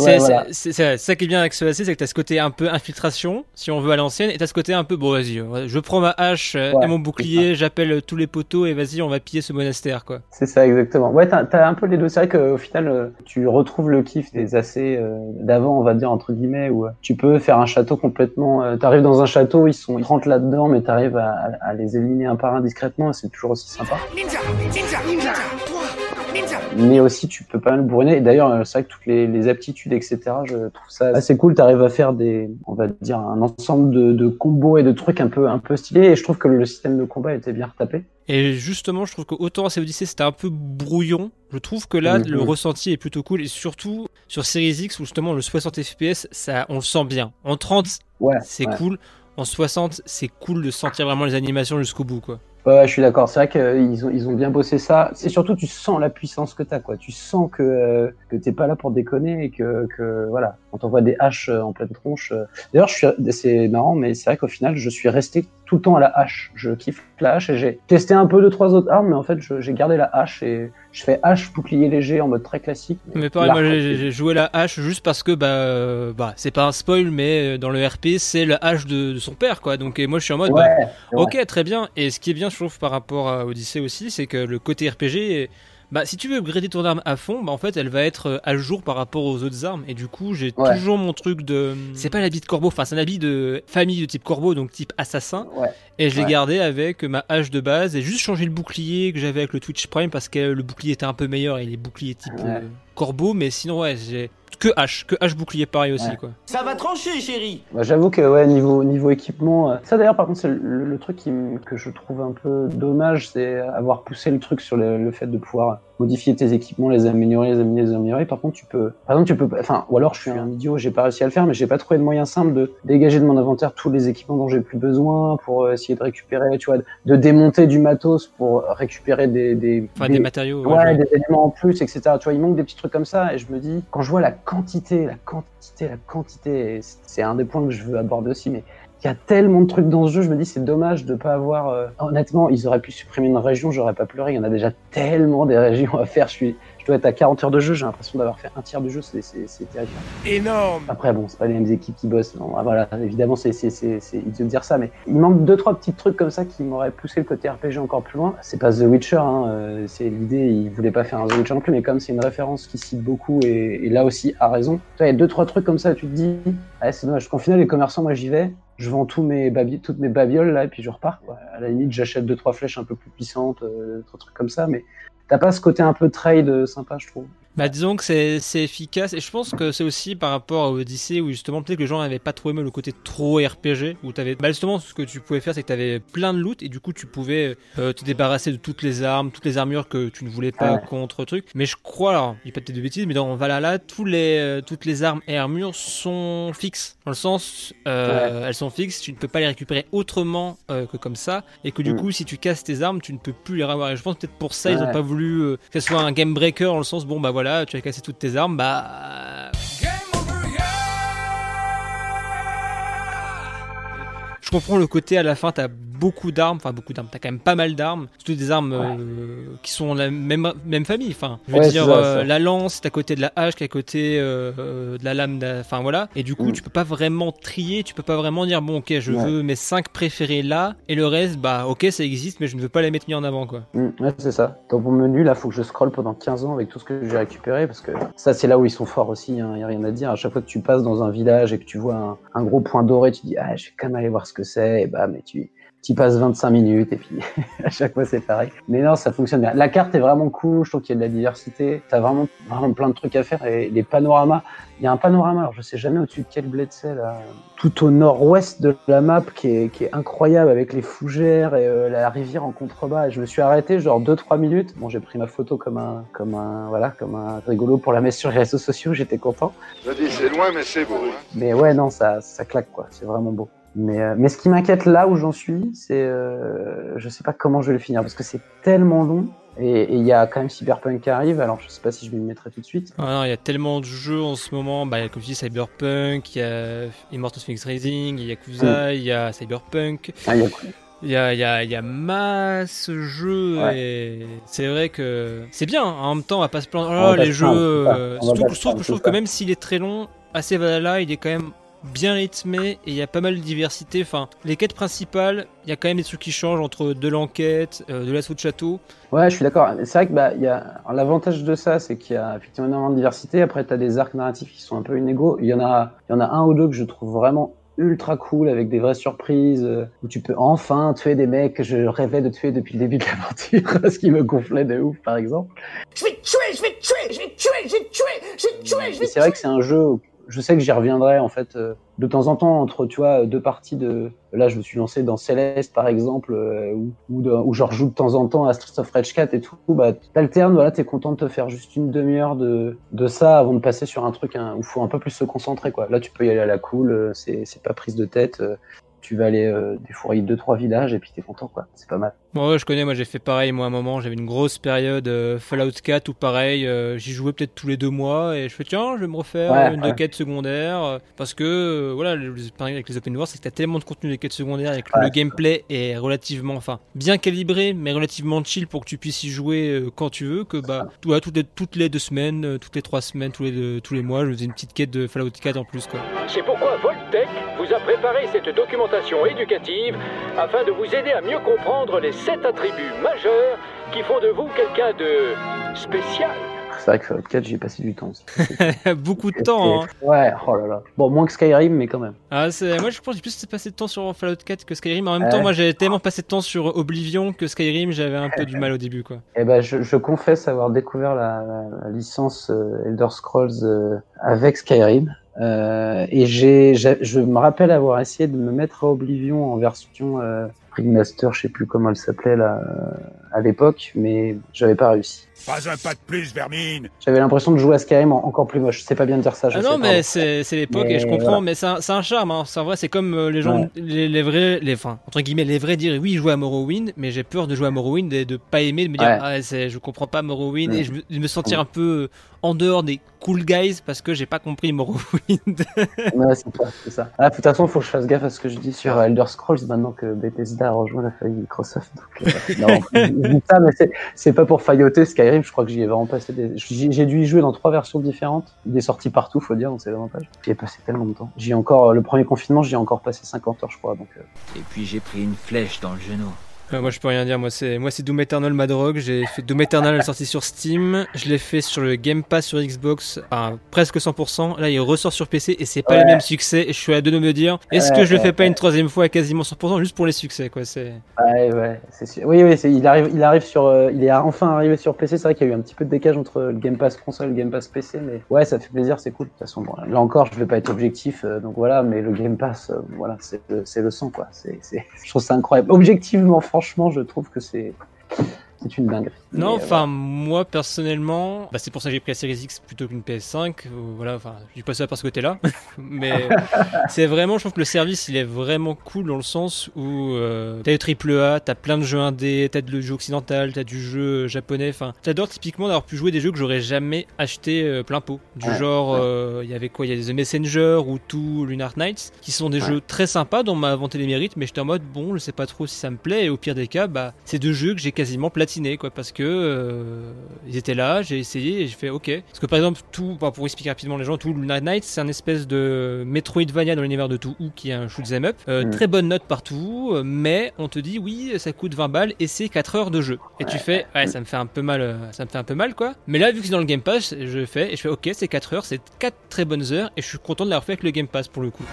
c'est, Ouais, voilà. ça qui est bien avec ce AC, c'est que t'as ce côté un peu infiltration, si on veut à l'ancienne, et t'as ce côté un peu, bon vas-y, ouais, je prends ma hache euh, Ouais, et mon bouclier, j'appelle tous les poteaux et vas-y, on va piller ce monastère quoi. C'est ça, exactement. Ouais, t'as as un peu les deux. C'est vrai qu'au final, euh, tu retrouves le kiff des AC euh, d'avant, on va dire, entre guillemets, où euh, tu peux faire un château complètement... euh, t'arrives dans un château, ils sont 30 là-dedans, mais t'arrives à, à- à les éliminer un par un discrètement, et c'est toujours aussi sympa. Ninja Ninja Ninja Mais aussi, tu peux pas mal bourriner. Et d'ailleurs, euh, c'est vrai que toutes les, les aptitudes, etc., je trouve ça assez cool. T'arrives à faire des, on va dire, un ensemble de, de combos et de trucs un peu, un peu stylés, et je trouve que le système de combat était bien retapé. Et justement, je trouve que autant à Odyssey c'était un peu brouillon, je trouve que là Mhm. le ressenti est plutôt cool et surtout sur Series X où justement le 60 FPS, ça on le sent bien. En 30, Ouais, c'est ouais. cool. En 60, c'est cool de sentir vraiment les animations jusqu'au bout quoi. Ouais, je suis d'accord. C'est vrai qu'ils ont, ils ont bien bossé ça. C'est surtout, tu sens la puissance que t'as, quoi. Tu sens que, euh, que t'es pas là pour déconner et que, que voilà. On t'envoie des haches euh, en pleine tronche. euh. D'ailleurs, je suis, c'est marrant, mais c'est vrai qu'au final, je suis resté tout le temps à la hache. Je kiffe la hache et j'ai testé un peu deux trois autres armes, mais en fait, j'ai gardé la hache et je fais hache bouclier léger en mode très classique. Mais pareil, moi j'ai joué la hache juste parce que bah, euh, bah c'est pas un spoil, mais dans le RP c'est la hache de, de son père quoi. Donc et moi je suis en mode Ouais, bah, ok très bien. Et ce qui est bien je trouve par rapport à Odyssey aussi, c'est que le côté RPG, est- bah si tu veux upgrader ton arme à fond, bah en fait elle va être euh, à jour par rapport aux autres armes. Et du coup j'ai Ouais. toujours mon truc de, c'est pas l'habit de corbeau, enfin c'est un habit de famille de type corbeau donc type assassin. Ouais. Et je l'ai Ouais. gardé avec ma hache de base et juste changé le bouclier que j'avais avec le Twitch Prime parce que le bouclier était un peu meilleur et les boucliers type Ouais. euh, corbeau, mais sinon ouais j'ai que hache, que hache bouclier pareil aussi Ouais. quoi. Ça va trancher, chérie Bah, J'avoue que ouais, niveau, niveau équipement, euh, ça d'ailleurs par contre c'est le, le truc qui que je trouve un peu dommage, c'est avoir poussé le truc sur le, le fait de pouvoir modifier tes équipements, les améliorer, les améliorer, les améliorer. Par contre tu peux, par exemple tu peux, enfin ou alors je suis un idiot, j'ai pas réussi à le faire, mais j'ai pas trouvé de moyen simple de dégager de mon inventaire tous les équipements dont j'ai plus besoin pour euh, essayer de récupérer, tu vois, de démonter du matos pour récupérer des, des, Enfin des, matériaux. Ouais, ouais, des éléments en plus, etc. Tu vois, il manque des petits trucs comme ça, et je me dis, quand je vois la quantité, la quantité, la quantité, c'est un des points que je veux aborder aussi, mais il y a tellement de trucs dans ce jeu, je me dis, c'est dommage de pas avoir. euh, Honnêtement, ils auraient pu supprimer une région, j'aurais pas pleuré. Il y en a déjà tellement des régions à faire. Je suis, je dois être à 40 heures de jeu, j'ai l'impression d'avoir fait un tiers du jeu, c'est terrifiant. Énorme Après, bon, c'est pas les mêmes équipes qui bossent. Bon, ah, voilà, évidemment, c'est c'est- c'est- idiot de dire ça, mais il manque deux, trois petits trucs comme ça qui m'auraient poussé le côté RPG encore plus loin. C'est pas The Witcher, hein, euh, c'est l'idée, il voulait pas faire un The Witcher non plus, mais comme c'est une référence qui cite beaucoup et, et là aussi a raison. Tu vois, il y a deux, trois trucs comme ça, tu te dis, ah, c'est dommage. Qu'en final, les commerçants, moi, j'y vais, je vends tous mes toutes mes babioles là, et puis je repars. À la limite, j'achète deux, trois flèches un peu plus puissantes, euh, trucs comme ça, mais t'as pas ce côté un peu trade euh, sympa, je trouve. Bah disons que c'est efficace et je pense que c'est aussi par rapport à Odyssey où justement peut-être que les gens n'avaient pas trop aimé le côté trop RPG où t'avais bah justement ce que tu pouvais faire c'est que t'avais plein de loot et du coup tu pouvais euh, te débarrasser de toutes les armes toutes les armures que tu ne voulais pas contre truc. Mais je crois alors il pas peut-être de bêtises mais dans Valhalla tous les euh, toutes les armes et armures sont fixes. Dans le sens euh, elles sont fixes tu ne peux pas les récupérer autrement que comme ça. Et que du Mm. coup si tu casses tes armes tu ne peux plus les revoir. Et je pense peut-être pour ça ils ont pas voulu que ce soit un game breaker dans le sens bon bah voilà tu as cassé toutes tes armes bah je comprends le côté à la fin t'as beaucoup d'armes enfin beaucoup d'armes t'as quand même pas mal d'armes surtout des armes euh, qui sont la même même famille enfin je veux Ouais, dire ça, euh, ça. la lance t'es à côté de la hache qui est à côté euh, de la lame enfin voilà et du coup Mm. tu peux pas vraiment trier tu peux pas vraiment dire bon ok je Ouais. veux mes 5 préférés là et le reste bah ok ça existe mais je ne veux pas les mettre mis en avant quoi Mm, ouais, c'est ça. Dans mon menu, là, faut que je scrolle pendant 15 ans avec tout ce que j'ai récupéré parce que ça, c'est là où ils sont forts aussi. Il n'y a rien à dire. À chaque fois que tu passes dans un village et que tu vois un, un gros point doré, tu dis, ah, je vais quand même aller voir ce que c'est. Et bah, mais tu. Tu passes 25 minutes et puis <laughs> à chaque fois c'est pareil. Mais non, ça fonctionne bien. La carte est vraiment cool, je trouve qu'il y a de la diversité. T'as vraiment, vraiment plein de trucs à faire et les panoramas. Il y a un panorama, alors je sais jamais au-dessus de quel bled c'est là, tout au nord-ouest de la map qui est, qui est incroyable avec les fougères et euh, la rivière en contrebas. Et je me suis arrêté genre 2-3 minutes. Bon, j'ai pris ma photo comme un, comme un, voilà, comme un rigolo pour la mettre sur les réseaux sociaux. J'étais content. Je dis, c'est loin, mais c'est beau. hein. Mais ouais, non, ça, ça claque quoi. C'est vraiment beau. Mais, euh, mais ce qui m'inquiète là où j'en suis, c'est, euh, je sais pas comment je vais le finir parce que c'est tellement long. Et il y a quand même Cyberpunk qui arrive. Alors je sais pas si je vais m'y mettrai tout de suite. Ah il y a tellement de jeux en ce moment, bah, comme tu dis Cyberpunk, il y a Immortals Phoenix Rising, il y a Yakuza, il y a Cyberpunk. Ah, il y a- Il y a, y, a, y a masse jeux et c'est vrai que c'est bien. En même temps, on va pas se plaindre. Oh, les jeux. euh, surtout je trouve que, je même s'il est très long, assez Valhalla, il est quand même bien rythmé et il y a pas mal de diversité. Enfin, les quêtes principales, il y a quand même des trucs qui changent entre de l'enquête, euh, de l'assaut de château. Ouais, je suis d'accord. C'est vrai que bah, il y a... l'avantage de ça, c'est qu'il y a effectivement énormément de diversité. Après, tu as des arcs narratifs qui sont un peu inégaux. Il y en a, il y en a un ou deux que je trouve vraiment ultra cool avec des vraies surprises euh, où tu peux enfin tuer des mecs que je rêvais de tuer depuis le début de l'aventure, <laughs> ce qui me gonflait de ouf, par exemple. Je vais te tuer, je vais te tuer, je vais te tuer, je vais te tuer, je vais te tuer, vais c'est vrai que c'est un jeu, où je sais que j'y reviendrai en fait euh, de temps en temps entre tu deux parties de. Là, je me suis lancé dans Céleste par exemple, euh, où, où, je rejoue de temps en temps à Streets of Rage 4 et tout. Bah, t'alternes, voilà, t'es content de te faire juste une demi-heure de, de ça avant de passer sur un truc hein, où faut un peu plus se concentrer quoi. Là, tu peux y aller à la cool, euh, c'est pas prise de tête. Euh. tu vas aller euh, défourailler deux trois villages et puis t'es content quoi. C'est pas mal. Ouais, je connais, moi j'ai fait pareil, moi à un moment, j'avais une grosse période euh, Fallout 4 ou pareil, euh, j'y jouais peut-être tous les deux mois et je fais tiens, je vais me refaire Ouais, une ouais. de quête secondaire euh, parce que euh, voilà, le, pareil avec les open world, c'est que t'as tellement de contenu des quêtes secondaires et que Ouais, le gameplay est relativement, enfin, bien calibré mais relativement chill pour que tu puisses y jouer euh, quand tu veux, que bah, vois, toutes les, toutes les deux semaines, euh, toutes les trois semaines, tous les, deux- tous les mois, je faisais une petite quête de Fallout 4 en plus quoi. C'est pourquoi Voltech vous a préparé cette documentation éducative afin de vous aider à mieux comprendre les sept attributs majeurs qui font de vous quelqu'un de spécial. C'est vrai que Fallout 4 j'y ai passé du temps. <laughs> Beaucoup de temps. hein. Ouais, oh là là. Bon, moins que Skyrim, mais quand même. Ah. Moi, je pense que j'ai plus passé de temps sur Fallout 4 que Skyrim. En même temps, moi, j'avais tellement passé de temps sur Oblivion que Skyrim, j'avais un peu du mal au début, quoi. Eh ben, je, je confesse avoir découvert la, la- la licence euh, Elder Scrolls euh, avec Skyrim. Euh, et j'ai, je me rappelle avoir essayé de me mettre à Oblivion en version euh, remaster, je sais plus comment elle s'appelait là euh, à l'époque, mais j'avais pas réussi. Pas un pas de plus, Vermine J'avais l'impression de jouer à Skyrim en- encore plus moche. C'est pas bien de dire ça. Je Ah sais, non, mais c'est, l'époque et je comprends, voilà. mais c'est un, charme. Hein. C'est vrai, c'est comme euh, les gens, Ouais. les, les vrais, les, enfin, entre guillemets, les vrais dire oui, je joue à Morrowind, mais j'ai peur de jouer à Morrowind et de pas aimer, de me dire Ouais. ah, je comprends pas Morrowind et je, me- de me sentir un peu en dehors des cool guys parce que j'ai pas compris Morrowind. <laughs> Ouais, c'est ça, c'est ça. Ah, de toute façon, faut que je fasse gaffe à ce que je dis sur Elder Scrolls maintenant que Bethesda a rejoint la famille Microsoft. Donc, euh, <laughs> non, je dis ça, mais c'est- c'est pas pour failloter Skyrim. Je crois que j'y ai vraiment passé des. J'ai dû y jouer dans trois versions différentes. Il est sorti partout, faut dire, donc c'est l'avantage. J'y ai passé tellement de temps. J'y encore le premier confinement, j'y ai encore passé 50 heures, je crois. Donc, euh, Et puis j'ai pris une flèche dans le genou. Euh, moi je peux rien dire, moi c'est moi c'est Doom Eternal ma drogue, j'ai fait Doom Eternal elle est sortie sur Steam, je l'ai fait sur le Game Pass sur Xbox à presque 100%, là il ressort sur PC et c'est pas Ouais. le même succès et je suis à deux de me dire est-ce que je le fais pas une troisième fois à quasiment 100% juste pour les succès quoi, c'est... Ouais, ouais, c'est sûr. Oui, oui, il arrive, il arrive sur, euh, il est enfin arrivé sur PC. C'est vrai qu'il y a eu un petit peu de décalage entre le Game Pass console et le Game Pass PC, mais ouais, ça fait plaisir, c'est cool. De toute façon, bon, là encore, je vais pas être objectif, euh, donc voilà, mais le Game Pass, voilà, c'est le, c'est le sang, quoi. C'est, c'est, je trouve ça incroyable. Objectivement, franchement, je trouve que c'est, c'est une dinguerie. Non, euh, enfin moi personnellement, bah, c'est pour ça que j'ai pris la Series X plutôt qu'une PS5, euh, voilà, enfin je dis pas ça parce que t'es là, <laughs> mais <laughs> c'est vraiment, je trouve que le service il est vraiment cool dans le sens où euh, t'as le triple A, t'as plein de jeux indés, t'as du jeu occidental, t'as du jeu japonais, enfin j'adore typiquement d'avoir pu jouer des jeux que j'aurais jamais acheté euh, plein pot, du Ouais, genre ouais. euh, il y avait quoi, il y a The Messenger ou tout Lunar Knights, qui sont des Ouais. jeux très sympas dont on m'a inventé les mérites, mais j'étais en mode bon, je sais pas trop si ça me plaît, et au pire des cas, bah c'est deux jeux que j'ai quasiment platiné quoi, parce que euh, ils étaient là, j'ai essayé et j'ai fait ok. Parce que par exemple, tout, bah, pour expliquer rapidement les gens, tout Lunar Knights, c'est un espèce de Metroidvania dans l'univers de tout ou qui est un shoot 'em up, Euh, Mm. très bonne note partout, euh, mais on te dit oui, ça coûte 20 balles et c'est 4 heures de jeu. Et tu fais ouais, ça me fait un peu mal, ça me fait un peu mal quoi. Mais là, vu que c'est dans le Game Pass, je fais et je fais ok, c'est 4 heures, c'est 4 très bonnes heures et je suis content de l'avoir fait avec le Game Pass pour le coup.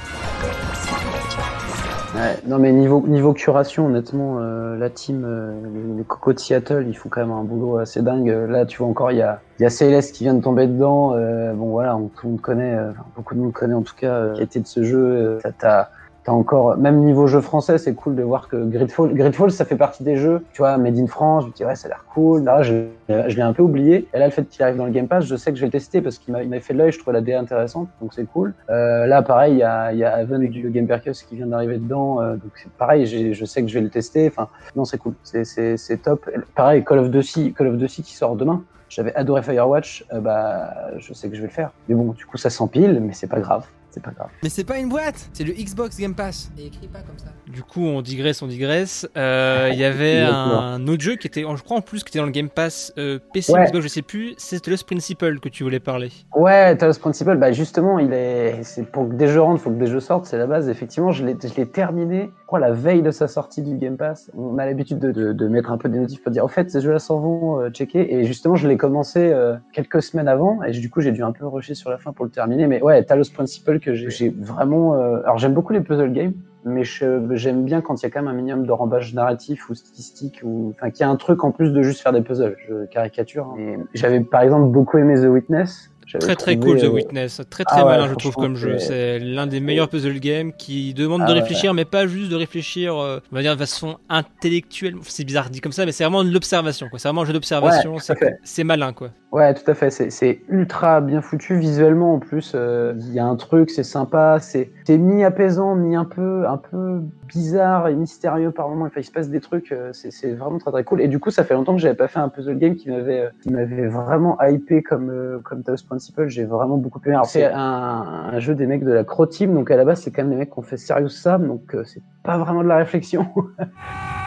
Ouais, non mais niveau niveau curation, honnêtement, euh, la team, euh, les, les cocos de Seattle, ils font quand même un boulot assez dingue. Euh, Là, tu vois encore, il y a il y a Céleste qui vient de tomber dedans. euh, bon voilà, tout le monde connaît, euh, beaucoup de monde connaît en tout cas euh, la qualité de ce jeu. T'as- t'as encore, même niveau jeu français, c'est cool de voir que Gridfall, Gridfall, ça fait partie des jeux, tu vois, made in France. Je me dis ouais, ça a l'air cool. Là, je, l'ai un peu oublié. Et là, le fait qu'il arrive dans le Game Pass, je sais que je vais le tester parce qu'il m'a il m'a fait de l'œil. Je trouvais la DA intéressante, donc c'est cool. Euh, là, pareil, il y a, y a du Game Percus qui vient d'arriver dedans, euh, donc c'est pareil, je sais que je vais le tester. Enfin, non, c'est cool, c'est- top. Pareil, Call of Duty, Call of Duty qui sort demain. J'avais adoré Firewatch, euh, bah, je sais que je vais le faire. Mais bon, du coup, ça s'empile, mais c'est pas grave. C'est pas grave. Mais c'est pas une boîte, c'est le Xbox Game Pass. Et écrit pas comme ça. Du coup, on digresse, on digresse. Euh, Il y avait un autre jeu qui était, je crois en plus, qui était dans le Game Pass euh, PC, Ouais. Xbox, je sais plus. C'était Lost Principle que tu voulais parler. Ouais, Talos Principal, bah justement, il est, c'est pour que des jeux rentrent, faut que des jeux sortent, c'est la base. Effectivement, je l'ai, je l'ai terminé, je crois, la veille de sa sortie du Game Pass. On a l'habitude de, de, de mettre un peu des notifs pour dire, au fait, ces jeux-là s'en vont, euh, checker. Et justement, je l'ai commencé euh, quelques semaines avant, et du coup, j'ai dû un peu rusher sur la fin pour le terminer. Mais ouais, Talos Principal que j'ai, vraiment, euh, alors j'aime beaucoup les puzzle games. Mais j'aime bien quand il y a quand même un minimum de rembâche narratif ou statistique, ou enfin qu'il y a un truc en plus de juste faire des puzzles. Je caricature. hein. J'avais par exemple beaucoup aimé The Witness. Très très trouvé, cool The euh, Witness, très très ah ouais, malin je trouve comme jeu. c'est- l'un des meilleurs puzzle games qui demande Ah de ouais, réfléchir, mais pas juste de réfléchir, euh, on va dire de façon intellectuelle. C'est bizarre dit comme ça, mais c'est vraiment de l'observation. quoi. C'est vraiment un jeu d'observation. Ouais, c'est malin quoi. Ouais, tout à fait. C'est- ultra bien foutu visuellement en plus. euh, Il y a un truc, c'est sympa. C'est c'est mi-apaisant, mi un peu, un peu bizarre et mystérieux par moments. Enfin, il se passe des trucs. euh, C'est vraiment très très cool. Et du coup, ça fait longtemps que j'avais pas fait un puzzle game qui m'avait euh, qui m'avait vraiment hypé comme comme Taos Principle. J'ai vraiment beaucoup aimé. C'est un, un jeu des mecs de la Crow Team. Donc à la base, c'est quand même des mecs qui ont fait Serious Sam. Donc c'est pas vraiment de la réflexion. <laughs>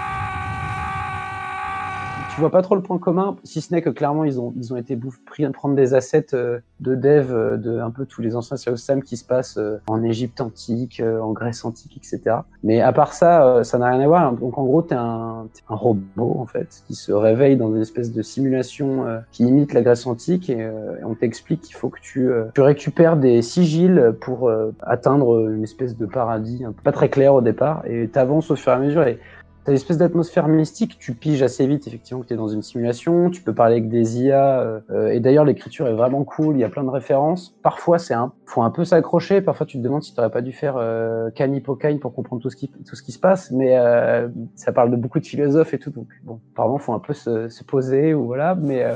vois pas trop le point commun, si ce n'est que clairement ils ont, ils ont été pris à prendre des assets euh, de dev euh, de un peu tous les anciens Serious Sam qui se passent euh, en Égypte antique, en Grèce antique, etc. Mais à part ça, ça n'a rien à voir. Donc en gros, t'es un, un robot en fait qui se réveille dans une espèce de simulation qui imite la Grèce antique et, on t'explique qu'il faut que tu, tu récupères des sigils pour atteindre une espèce de paradis un peu pas très clair au départ et t'avances au fur et à mesure et T'as une espèce d'atmosphère mystique, tu piges assez vite effectivement que tu es dans une simulation, tu peux parler avec des IA, euh, euh, et d'ailleurs l'écriture est vraiment cool, il y a plein de références. Parfois c'est un, faut un peu s'accrocher, parfois tu te demandes si t'aurais pas dû faire euh, Canipocaine pour comprendre tout ce qui, tout ce qui se passe, mais euh, ça parle de beaucoup de philosophes et tout, donc bon, apparemment faut un peu se, se poser ou voilà, mais euh,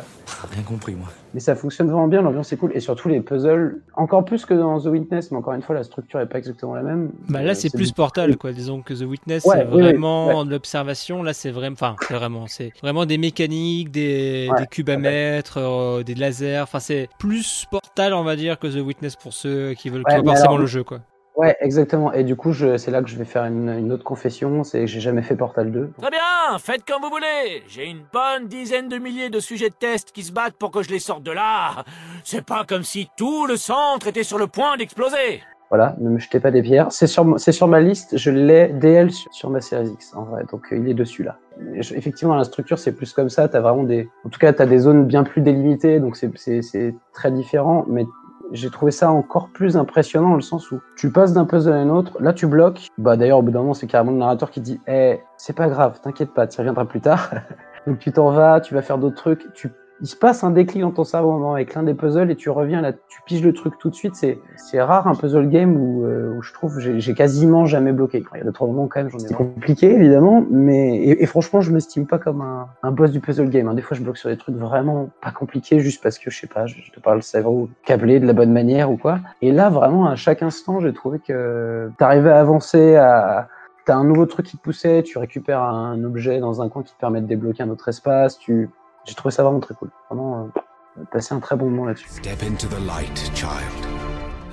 Rien compris, moi. Mais ça fonctionne vraiment bien, l'ambiance est cool, et surtout les puzzles, encore plus que dans The Witness, mais encore une fois la structure est pas exactement la même. Bah là, Euh, c'est plus Portal, quoi. Disons que The Witness, Ouais, c'est oui, oui, vraiment ouais. de l'observation. Là, c'est vraiment, enfin, c'est vraiment, c'est vraiment des mécaniques, des, Ouais, des cubes à mettre, euh, des lasers. Enfin, c'est plus Portal, on va dire, que The Witness pour ceux qui veulent, qui forcément alors- le jeu, quoi. Ouais, exactement. Et du coup, c'est là que je vais faire une, une autre confession, c'est que j'ai jamais fait Portal 2. Très bien, faites comme vous voulez. J'ai une bonne dizaine de milliers de sujets de test qui se battent pour que je les sorte de là. C'est pas comme si tout le centre était sur le point d'exploser. Voilà, ne me jetez pas des pierres. C'est sur, sur ma liste, je l'ai DL sur, sur ma Series X, en vrai. Donc, euh, il est dessus, là. Je- effectivement, la structure, c'est plus comme ça. T'as vraiment des, en tout cas, t'as des zones bien plus délimitées, donc c'est très différent, mais j'ai trouvé ça encore plus impressionnant dans le sens où tu passes d'un puzzle à un autre, là tu bloques. Bah d'ailleurs au bout d'un moment c'est carrément le narrateur qui dit Eh, c'est pas grave, t'inquiète pas, tu reviendras plus tard. <laughs> Donc tu t'en vas, tu vas faire d'autres trucs, tu il se passe un déclic dans ton cerveau avec l'un des puzzles et tu reviens là, tu piges le truc tout de suite. C'est rare un puzzle game où, euh, où je trouve j'ai j'ai quasiment jamais bloqué. Quand il y a d'autres moments quand même, j'en ai. C'est compliqué évidemment, mais et, et franchement je m'estime pas comme un, un boss du puzzle game. hein. Des fois je bloque sur des trucs vraiment pas compliqués juste parce que je sais pas, je, je te parle le cerveau câblé de la bonne manière ou quoi. Et là vraiment à chaque instant j'ai trouvé que t'arrivais à avancer à T'as un nouveau truc qui te poussait, tu récupères un objet dans un coin qui te permet de débloquer un autre espace. Tu... J'ai trouvé ça vraiment très cool. Vraiment, euh, passé un très bon moment là-dessus. Step into the light, child.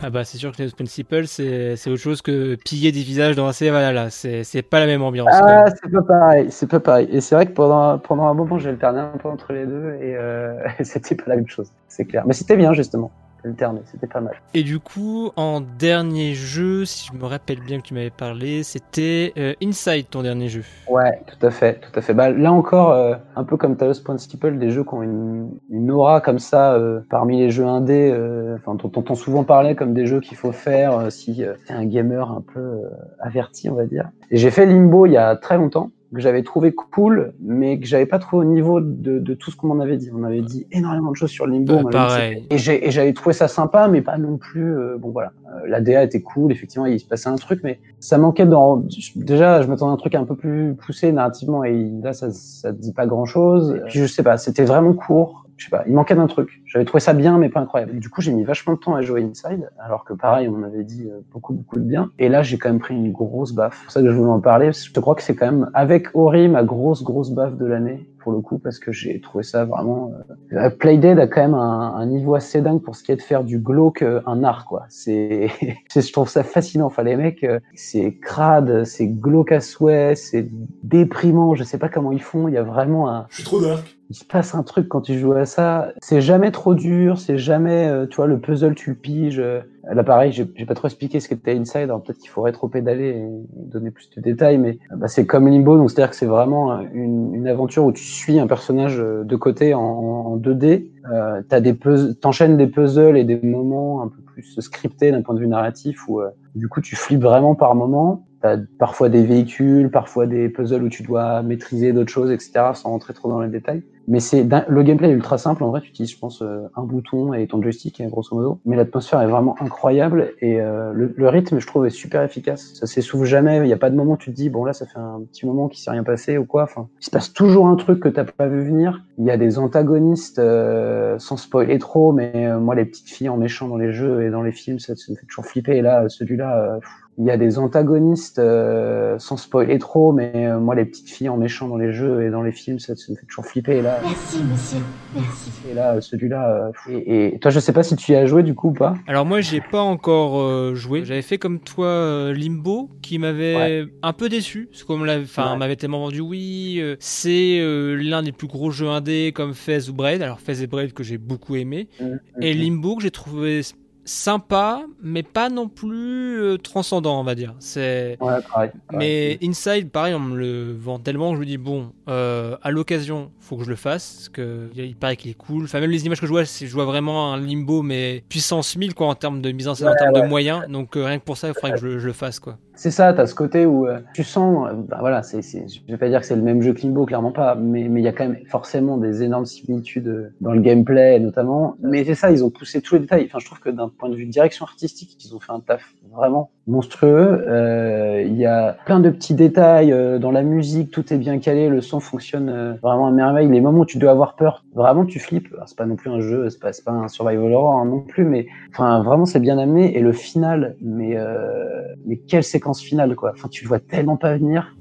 Ah bah, c'est sûr que les Principle, c'est c'est autre chose que piller des visages dans un Valhalla. C'est c'est pas la même ambiance. Ah, c'est pas pareil, c'est pas pareil. Et c'est vrai que pendant, pendant un moment, j'ai alterné un peu entre les deux et, euh, et <laughs> c'était pas la même chose, c'est clair. Mais c'était bien justement, c'était pas mal. Et du coup, en dernier jeu, si je me rappelle bien que tu m'avais parlé, c'était euh, Inside, ton dernier jeu. Ouais, tout à fait, tout à fait. Bah, là encore, euh, un peu comme Talos Principle, des jeux qui ont une, une aura comme ça euh, parmi les jeux indés, euh, enfin, dont on entend souvent parler comme des jeux qu'il faut faire euh, si euh, t'es un gamer un peu euh, averti, on va dire. Et j'ai fait Limbo il y a très longtemps que j'avais trouvé cool, mais que j'avais pas trouvé au niveau de, de tout ce qu'on m'en avait dit. On m'avait dit énormément de choses sur Limbo. Dit pareil. et j'avais trouvé ça sympa, mais pas non plus. euh, bon voilà, Euh, la DA était cool, effectivement, il se passait un truc, mais ça manquait dans. Déjà, je m'attendais à un truc un peu plus poussé narrativement, et là, ça, ça dit pas grand chose. Puis je sais pas, c'était vraiment court. Je sais pas, il manquait d'un truc. J'avais trouvé ça bien, mais pas incroyable. Du coup, j'ai mis vachement de temps à jouer Inside, alors que pareil, on m'avait dit euh, beaucoup, beaucoup de bien. Et là, j'ai quand même pris une grosse baffe. C'est pour ça que je voulais en parler. parce que Je crois que c'est quand même, avec Ori, ma grosse, grosse baffe de l'année, pour le coup, parce que j'ai trouvé ça vraiment. Euh... euh, Playdead a quand même un, un niveau assez dingue pour ce qui est de faire du glauque euh, un art, quoi. <laughs> C'est, je trouve ça fascinant. Enfin, les mecs, euh, c'est crade, c'est glauque à souhait, c'est déprimant. Je sais pas comment ils font. Il y a vraiment un. Je suis trop dark. Il se passe un truc quand tu joues à ça. C'est jamais trop dur, c'est jamais, euh, tu vois, le puzzle, tu le piges. Là, pareil, j'ai pas trop expliqué ce qu'était Inside, alors peut-être qu'il faudrait trop pédaler et donner plus de détails, mais euh, bah, c'est comme Limbo, donc c'est-à-dire que c'est vraiment une, une aventure où tu suis un personnage euh, de côté en, en 2D. Euh, t'as des t'enchaînes des puzzles et des moments un peu plus scriptés d'un point de vue narratif où, euh, du coup, tu flippes vraiment par moment. T'as parfois des véhicules, parfois des puzzles où tu dois maîtriser d'autres choses, etc., sans rentrer trop dans les détails. Mais c'est le gameplay est ultra simple. En vrai, tu utilises, je pense, euh, un bouton et ton joystick, euh, grosso modo. Mais l'atmosphère est vraiment incroyable et euh, le, rythme, je trouve, est super efficace. Ça s'essouffle jamais. Il n'y a pas de moment où tu te dis, bon là, ça fait un petit moment qu'il s'est rien passé ou quoi. Enfin, il se passe toujours un truc que t'as pas vu venir. Il y a des antagonistes, euh, sans spoiler trop, mais euh, moi, les petites filles en méchant dans les jeux et dans les films, ça, ça me fait toujours flipper. Et là, celui-là. Il y a des antagonistes, euh, sans spoiler trop, mais euh, moi, les petites filles en méchant dans les jeux et dans les films, ça, ça me fait toujours flipper. Et là, Merci, monsieur. Merci. et là celui-là. euh, et, et toi, je sais pas si tu y as joué du coup ou pas. Alors moi j'ai pas encore euh, joué. J'avais fait comme toi euh, Limbo qui m'avait un peu déçu. Parce qu'on me l'avait- enfin, Ouais. m'avait tellement vendu. Oui, euh, c'est euh, l'un des plus gros jeux indés comme Fez ou Braid. Alors Fez et Braid que j'ai beaucoup aimé. Et Limbo que j'ai trouvé sympa, mais pas non plus euh, transcendant, on va dire. C'est. Ouais, pareil. Mais Inside, pareil, on me le vend tellement que je me dis bon, euh, à l'occasion, faut que je le fasse parce que il paraît qu'il est cool. Enfin, même les images que je vois, je vois vraiment un limbo, mais puissance 1000 quoi en termes de mise en scène, en termes ouais. de moyens. Donc euh, rien que pour ça, il faudrait que je, le- je le fasse quoi. C'est ça, t'as ce côté où euh, tu sens, euh, bah voilà, c'est, c'est, je vais pas dire que c'est le même jeu que clairement pas, mais il y a quand même forcément des énormes similitudes euh, dans le gameplay notamment. Mais c'est ça, ils ont poussé tous les détails. Enfin, je trouve que d'un point de vue direction artistique, ils ont fait un taf vraiment monstrueux. Euh, Il y a plein de petits détails euh, dans la musique, tout est bien calé, le son fonctionne vraiment à merveille. Les moments où tu dois avoir peur, vraiment tu flippes. C'est pas non plus un jeu, c'est pas, pas un survival horror hein, non plus, mais enfin vraiment c'est bien amené. Et le final, mais euh, mais quelle séquence finale quoi. Enfin tu le vois tellement pas venir.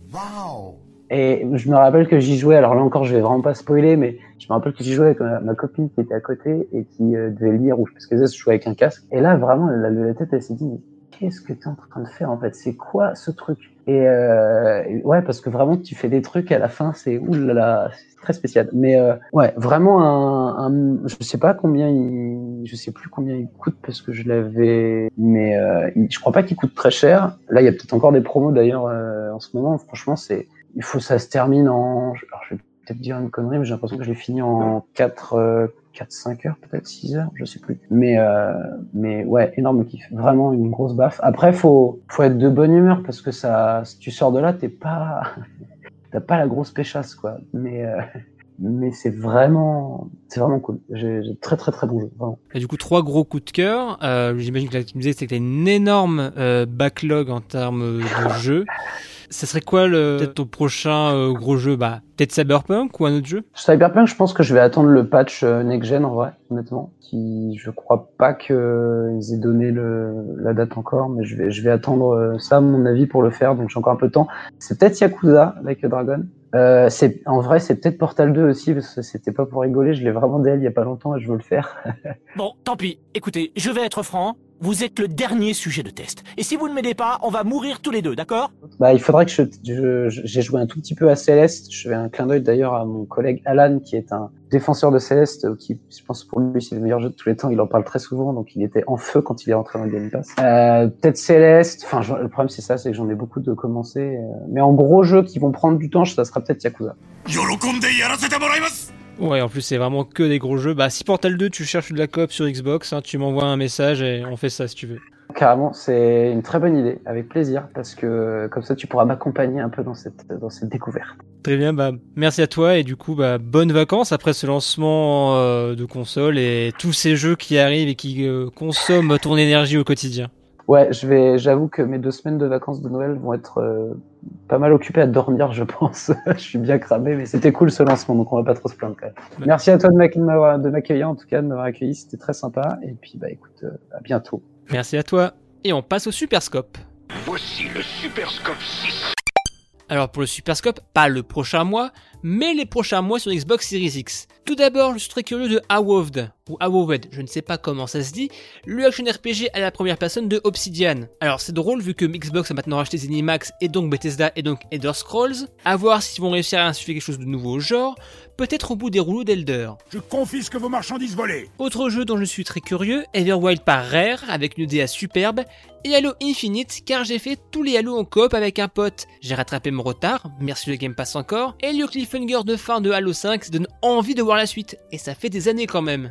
Et je me rappelle que j'y jouais, alors là encore je vais vraiment pas spoiler, mais je me rappelle que j'y jouais avec ma, ma copine qui était à côté et qui euh, devait lire, ou parce que je jouais avec un casque. Et là vraiment, elle a levé la tête, elle s'est dit, mais qu'est-ce que tu es en train de faire en fait? C'est quoi ce truc? Et, euh, et ouais, parce que vraiment tu fais des trucs à la fin, c'est oulala, très spécial. Mais euh, ouais, vraiment un, un, je sais pas combien il, je sais plus combien il coûte parce que je l'avais, mais euh, il- je crois pas qu'il coûte très cher. Là, il y a peut-être encore des promos d'ailleurs euh, en ce moment. Franchement, c'est il faut ça se termine en. Alors, je vais peut-être dire une connerie, mais j'ai l'impression que je l'ai fini en 4, euh, 4 5 heures, peut-être 6 heures, je sais plus. Mais, euh, mais ouais, énorme kiff. Vraiment une grosse baffe. Après, faut, faut être de bonne humeur parce que ça, si tu sors de là, t'es pas. T'as pas la grosse péchasse, quoi. Mais. euh, Mais c'est vraiment, c'est vraiment cool. J'ai très très très bon jeu, vraiment. Et du coup, trois gros coups de cœur. Euh, J'imagine que là, tu me disais que t'as une énorme euh, backlog en termes de jeux. Ça serait quoi le peut-être ton prochain euh, gros jeu? Bah, peut-être Cyberpunk ou un autre jeu? Cyberpunk, je pense que je vais attendre le patch euh, next gen en vrai, honnêtement. Qui, je crois pas qu'ils aient donné le, la date encore, mais je vais, je vais attendre euh, ça à mon avis pour le faire, donc j'ai encore un peu de temps. C'est peut-être Yakuza avec Dragon. Euh, c'est en vrai, c'est peut-être Portal 2 aussi parce que c'était pas pour rigoler. Je l'ai vraiment d'elle il y a pas longtemps et je veux le faire. <laughs> Bon, tant pis. Écoutez, je vais être franc. Vous êtes le dernier sujet de test. Et si vous ne m'aidez pas, on va mourir tous les deux, d'accord? Bah, il faudrait que je- j'ai joué un tout petit peu à Céleste. Je fais un clin d'œil d'ailleurs à mon collègue Alan, qui est un défenseur de Céleste, euh, qui, je pense pour lui, c'est le meilleur jeu de tous les temps. Il en parle très souvent, donc il était en feu quand il est rentré dans le Game Pass. Euh, peut-être Céleste. Enfin, le problème c'est ça, c'est que j'en ai beaucoup de commencer. euh, mais en gros jeux qui vont prendre du temps, ça sera peut-être Yakuza. Ouais, en plus, c'est vraiment que des gros jeux. Bah, si Portal 2, tu cherches de la coop sur Xbox, hein, tu m'envoies un message et on fait ça si tu veux. Carrément, c'est une très bonne idée, avec plaisir, parce que comme ça, tu pourras m'accompagner un peu dans cette, dans cette découverte. Très bien, bah, merci à toi et du coup, bah, bonnes vacances après ce lancement euh, de console et tous ces jeux qui arrivent et qui euh, consomment ton énergie au quotidien. Ouais, je vais, j'avoue que mes deux semaines de vacances de Noël vont être euh, pas mal occupées à dormir, je pense. <laughs> je suis bien cramé, mais c'était cool ce lancement, donc on va pas trop se plaindre quand même. Merci à toi de m'accueillir, en tout cas, de m'avoir accueilli, c'était très sympa. Et puis, bah écoute, à bientôt. Merci à toi. Et on passe au Superscope. Voici le Superscope 6. Alors pour le Superscope, pas le prochain mois, mais les prochains mois sur Xbox Series X. Tout d'abord, je suis très curieux de Awoved, ou Awoved, je ne sais pas comment ça se dit, le action RPG à la première personne de Obsidian. Alors c'est drôle vu que Xbox a maintenant racheté Zenimax et donc Bethesda et donc Elder Scrolls, à voir s'ils vont réussir à insuffler quelque chose de nouveau au genre, peut-être au bout des rouleaux d'Elder. Je confisque vos marchandises volées. Autre jeu dont je suis très curieux, Everwild par Rare, avec une DA superbe, et Halo Infinite, car j'ai fait tous les Halo en coop avec un pote. J'ai rattrapé mon retard, merci le Game Pass encore, et le cliffhanger de fin de Halo 5 donne envie de voir la suite, et ça fait des années quand même.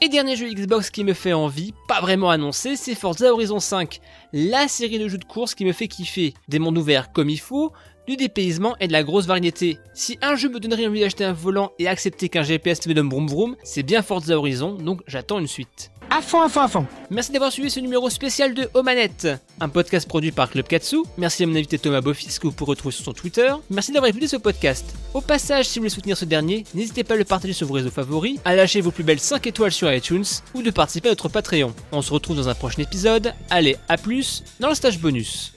Et dernier jeu Xbox qui me fait envie, pas vraiment annoncé, c'est Forza Horizon 5, la série de jeux de course qui me fait kiffer. Des mondes ouverts comme il faut, du dépaysement et de la grosse variété. Si un jeu me donnerait envie d'acheter un volant et accepter qu'un GPS me donne vroom vroom, c'est bien Forza Horizon, donc j'attends une suite. À fond, à fond, à fond. Merci d'avoir suivi ce numéro spécial de Omanette, un podcast produit par Club Katsu. Merci à mon invité Thomas Bofis que vous pouvez retrouver sur son Twitter. Merci d'avoir écouté ce podcast. Au passage, si vous voulez soutenir ce dernier, n'hésitez pas à le partager sur vos réseaux favoris, à lâcher vos plus belles 5 étoiles sur iTunes ou de participer à notre Patreon. On se retrouve dans un prochain épisode. Allez, à plus dans le stage bonus.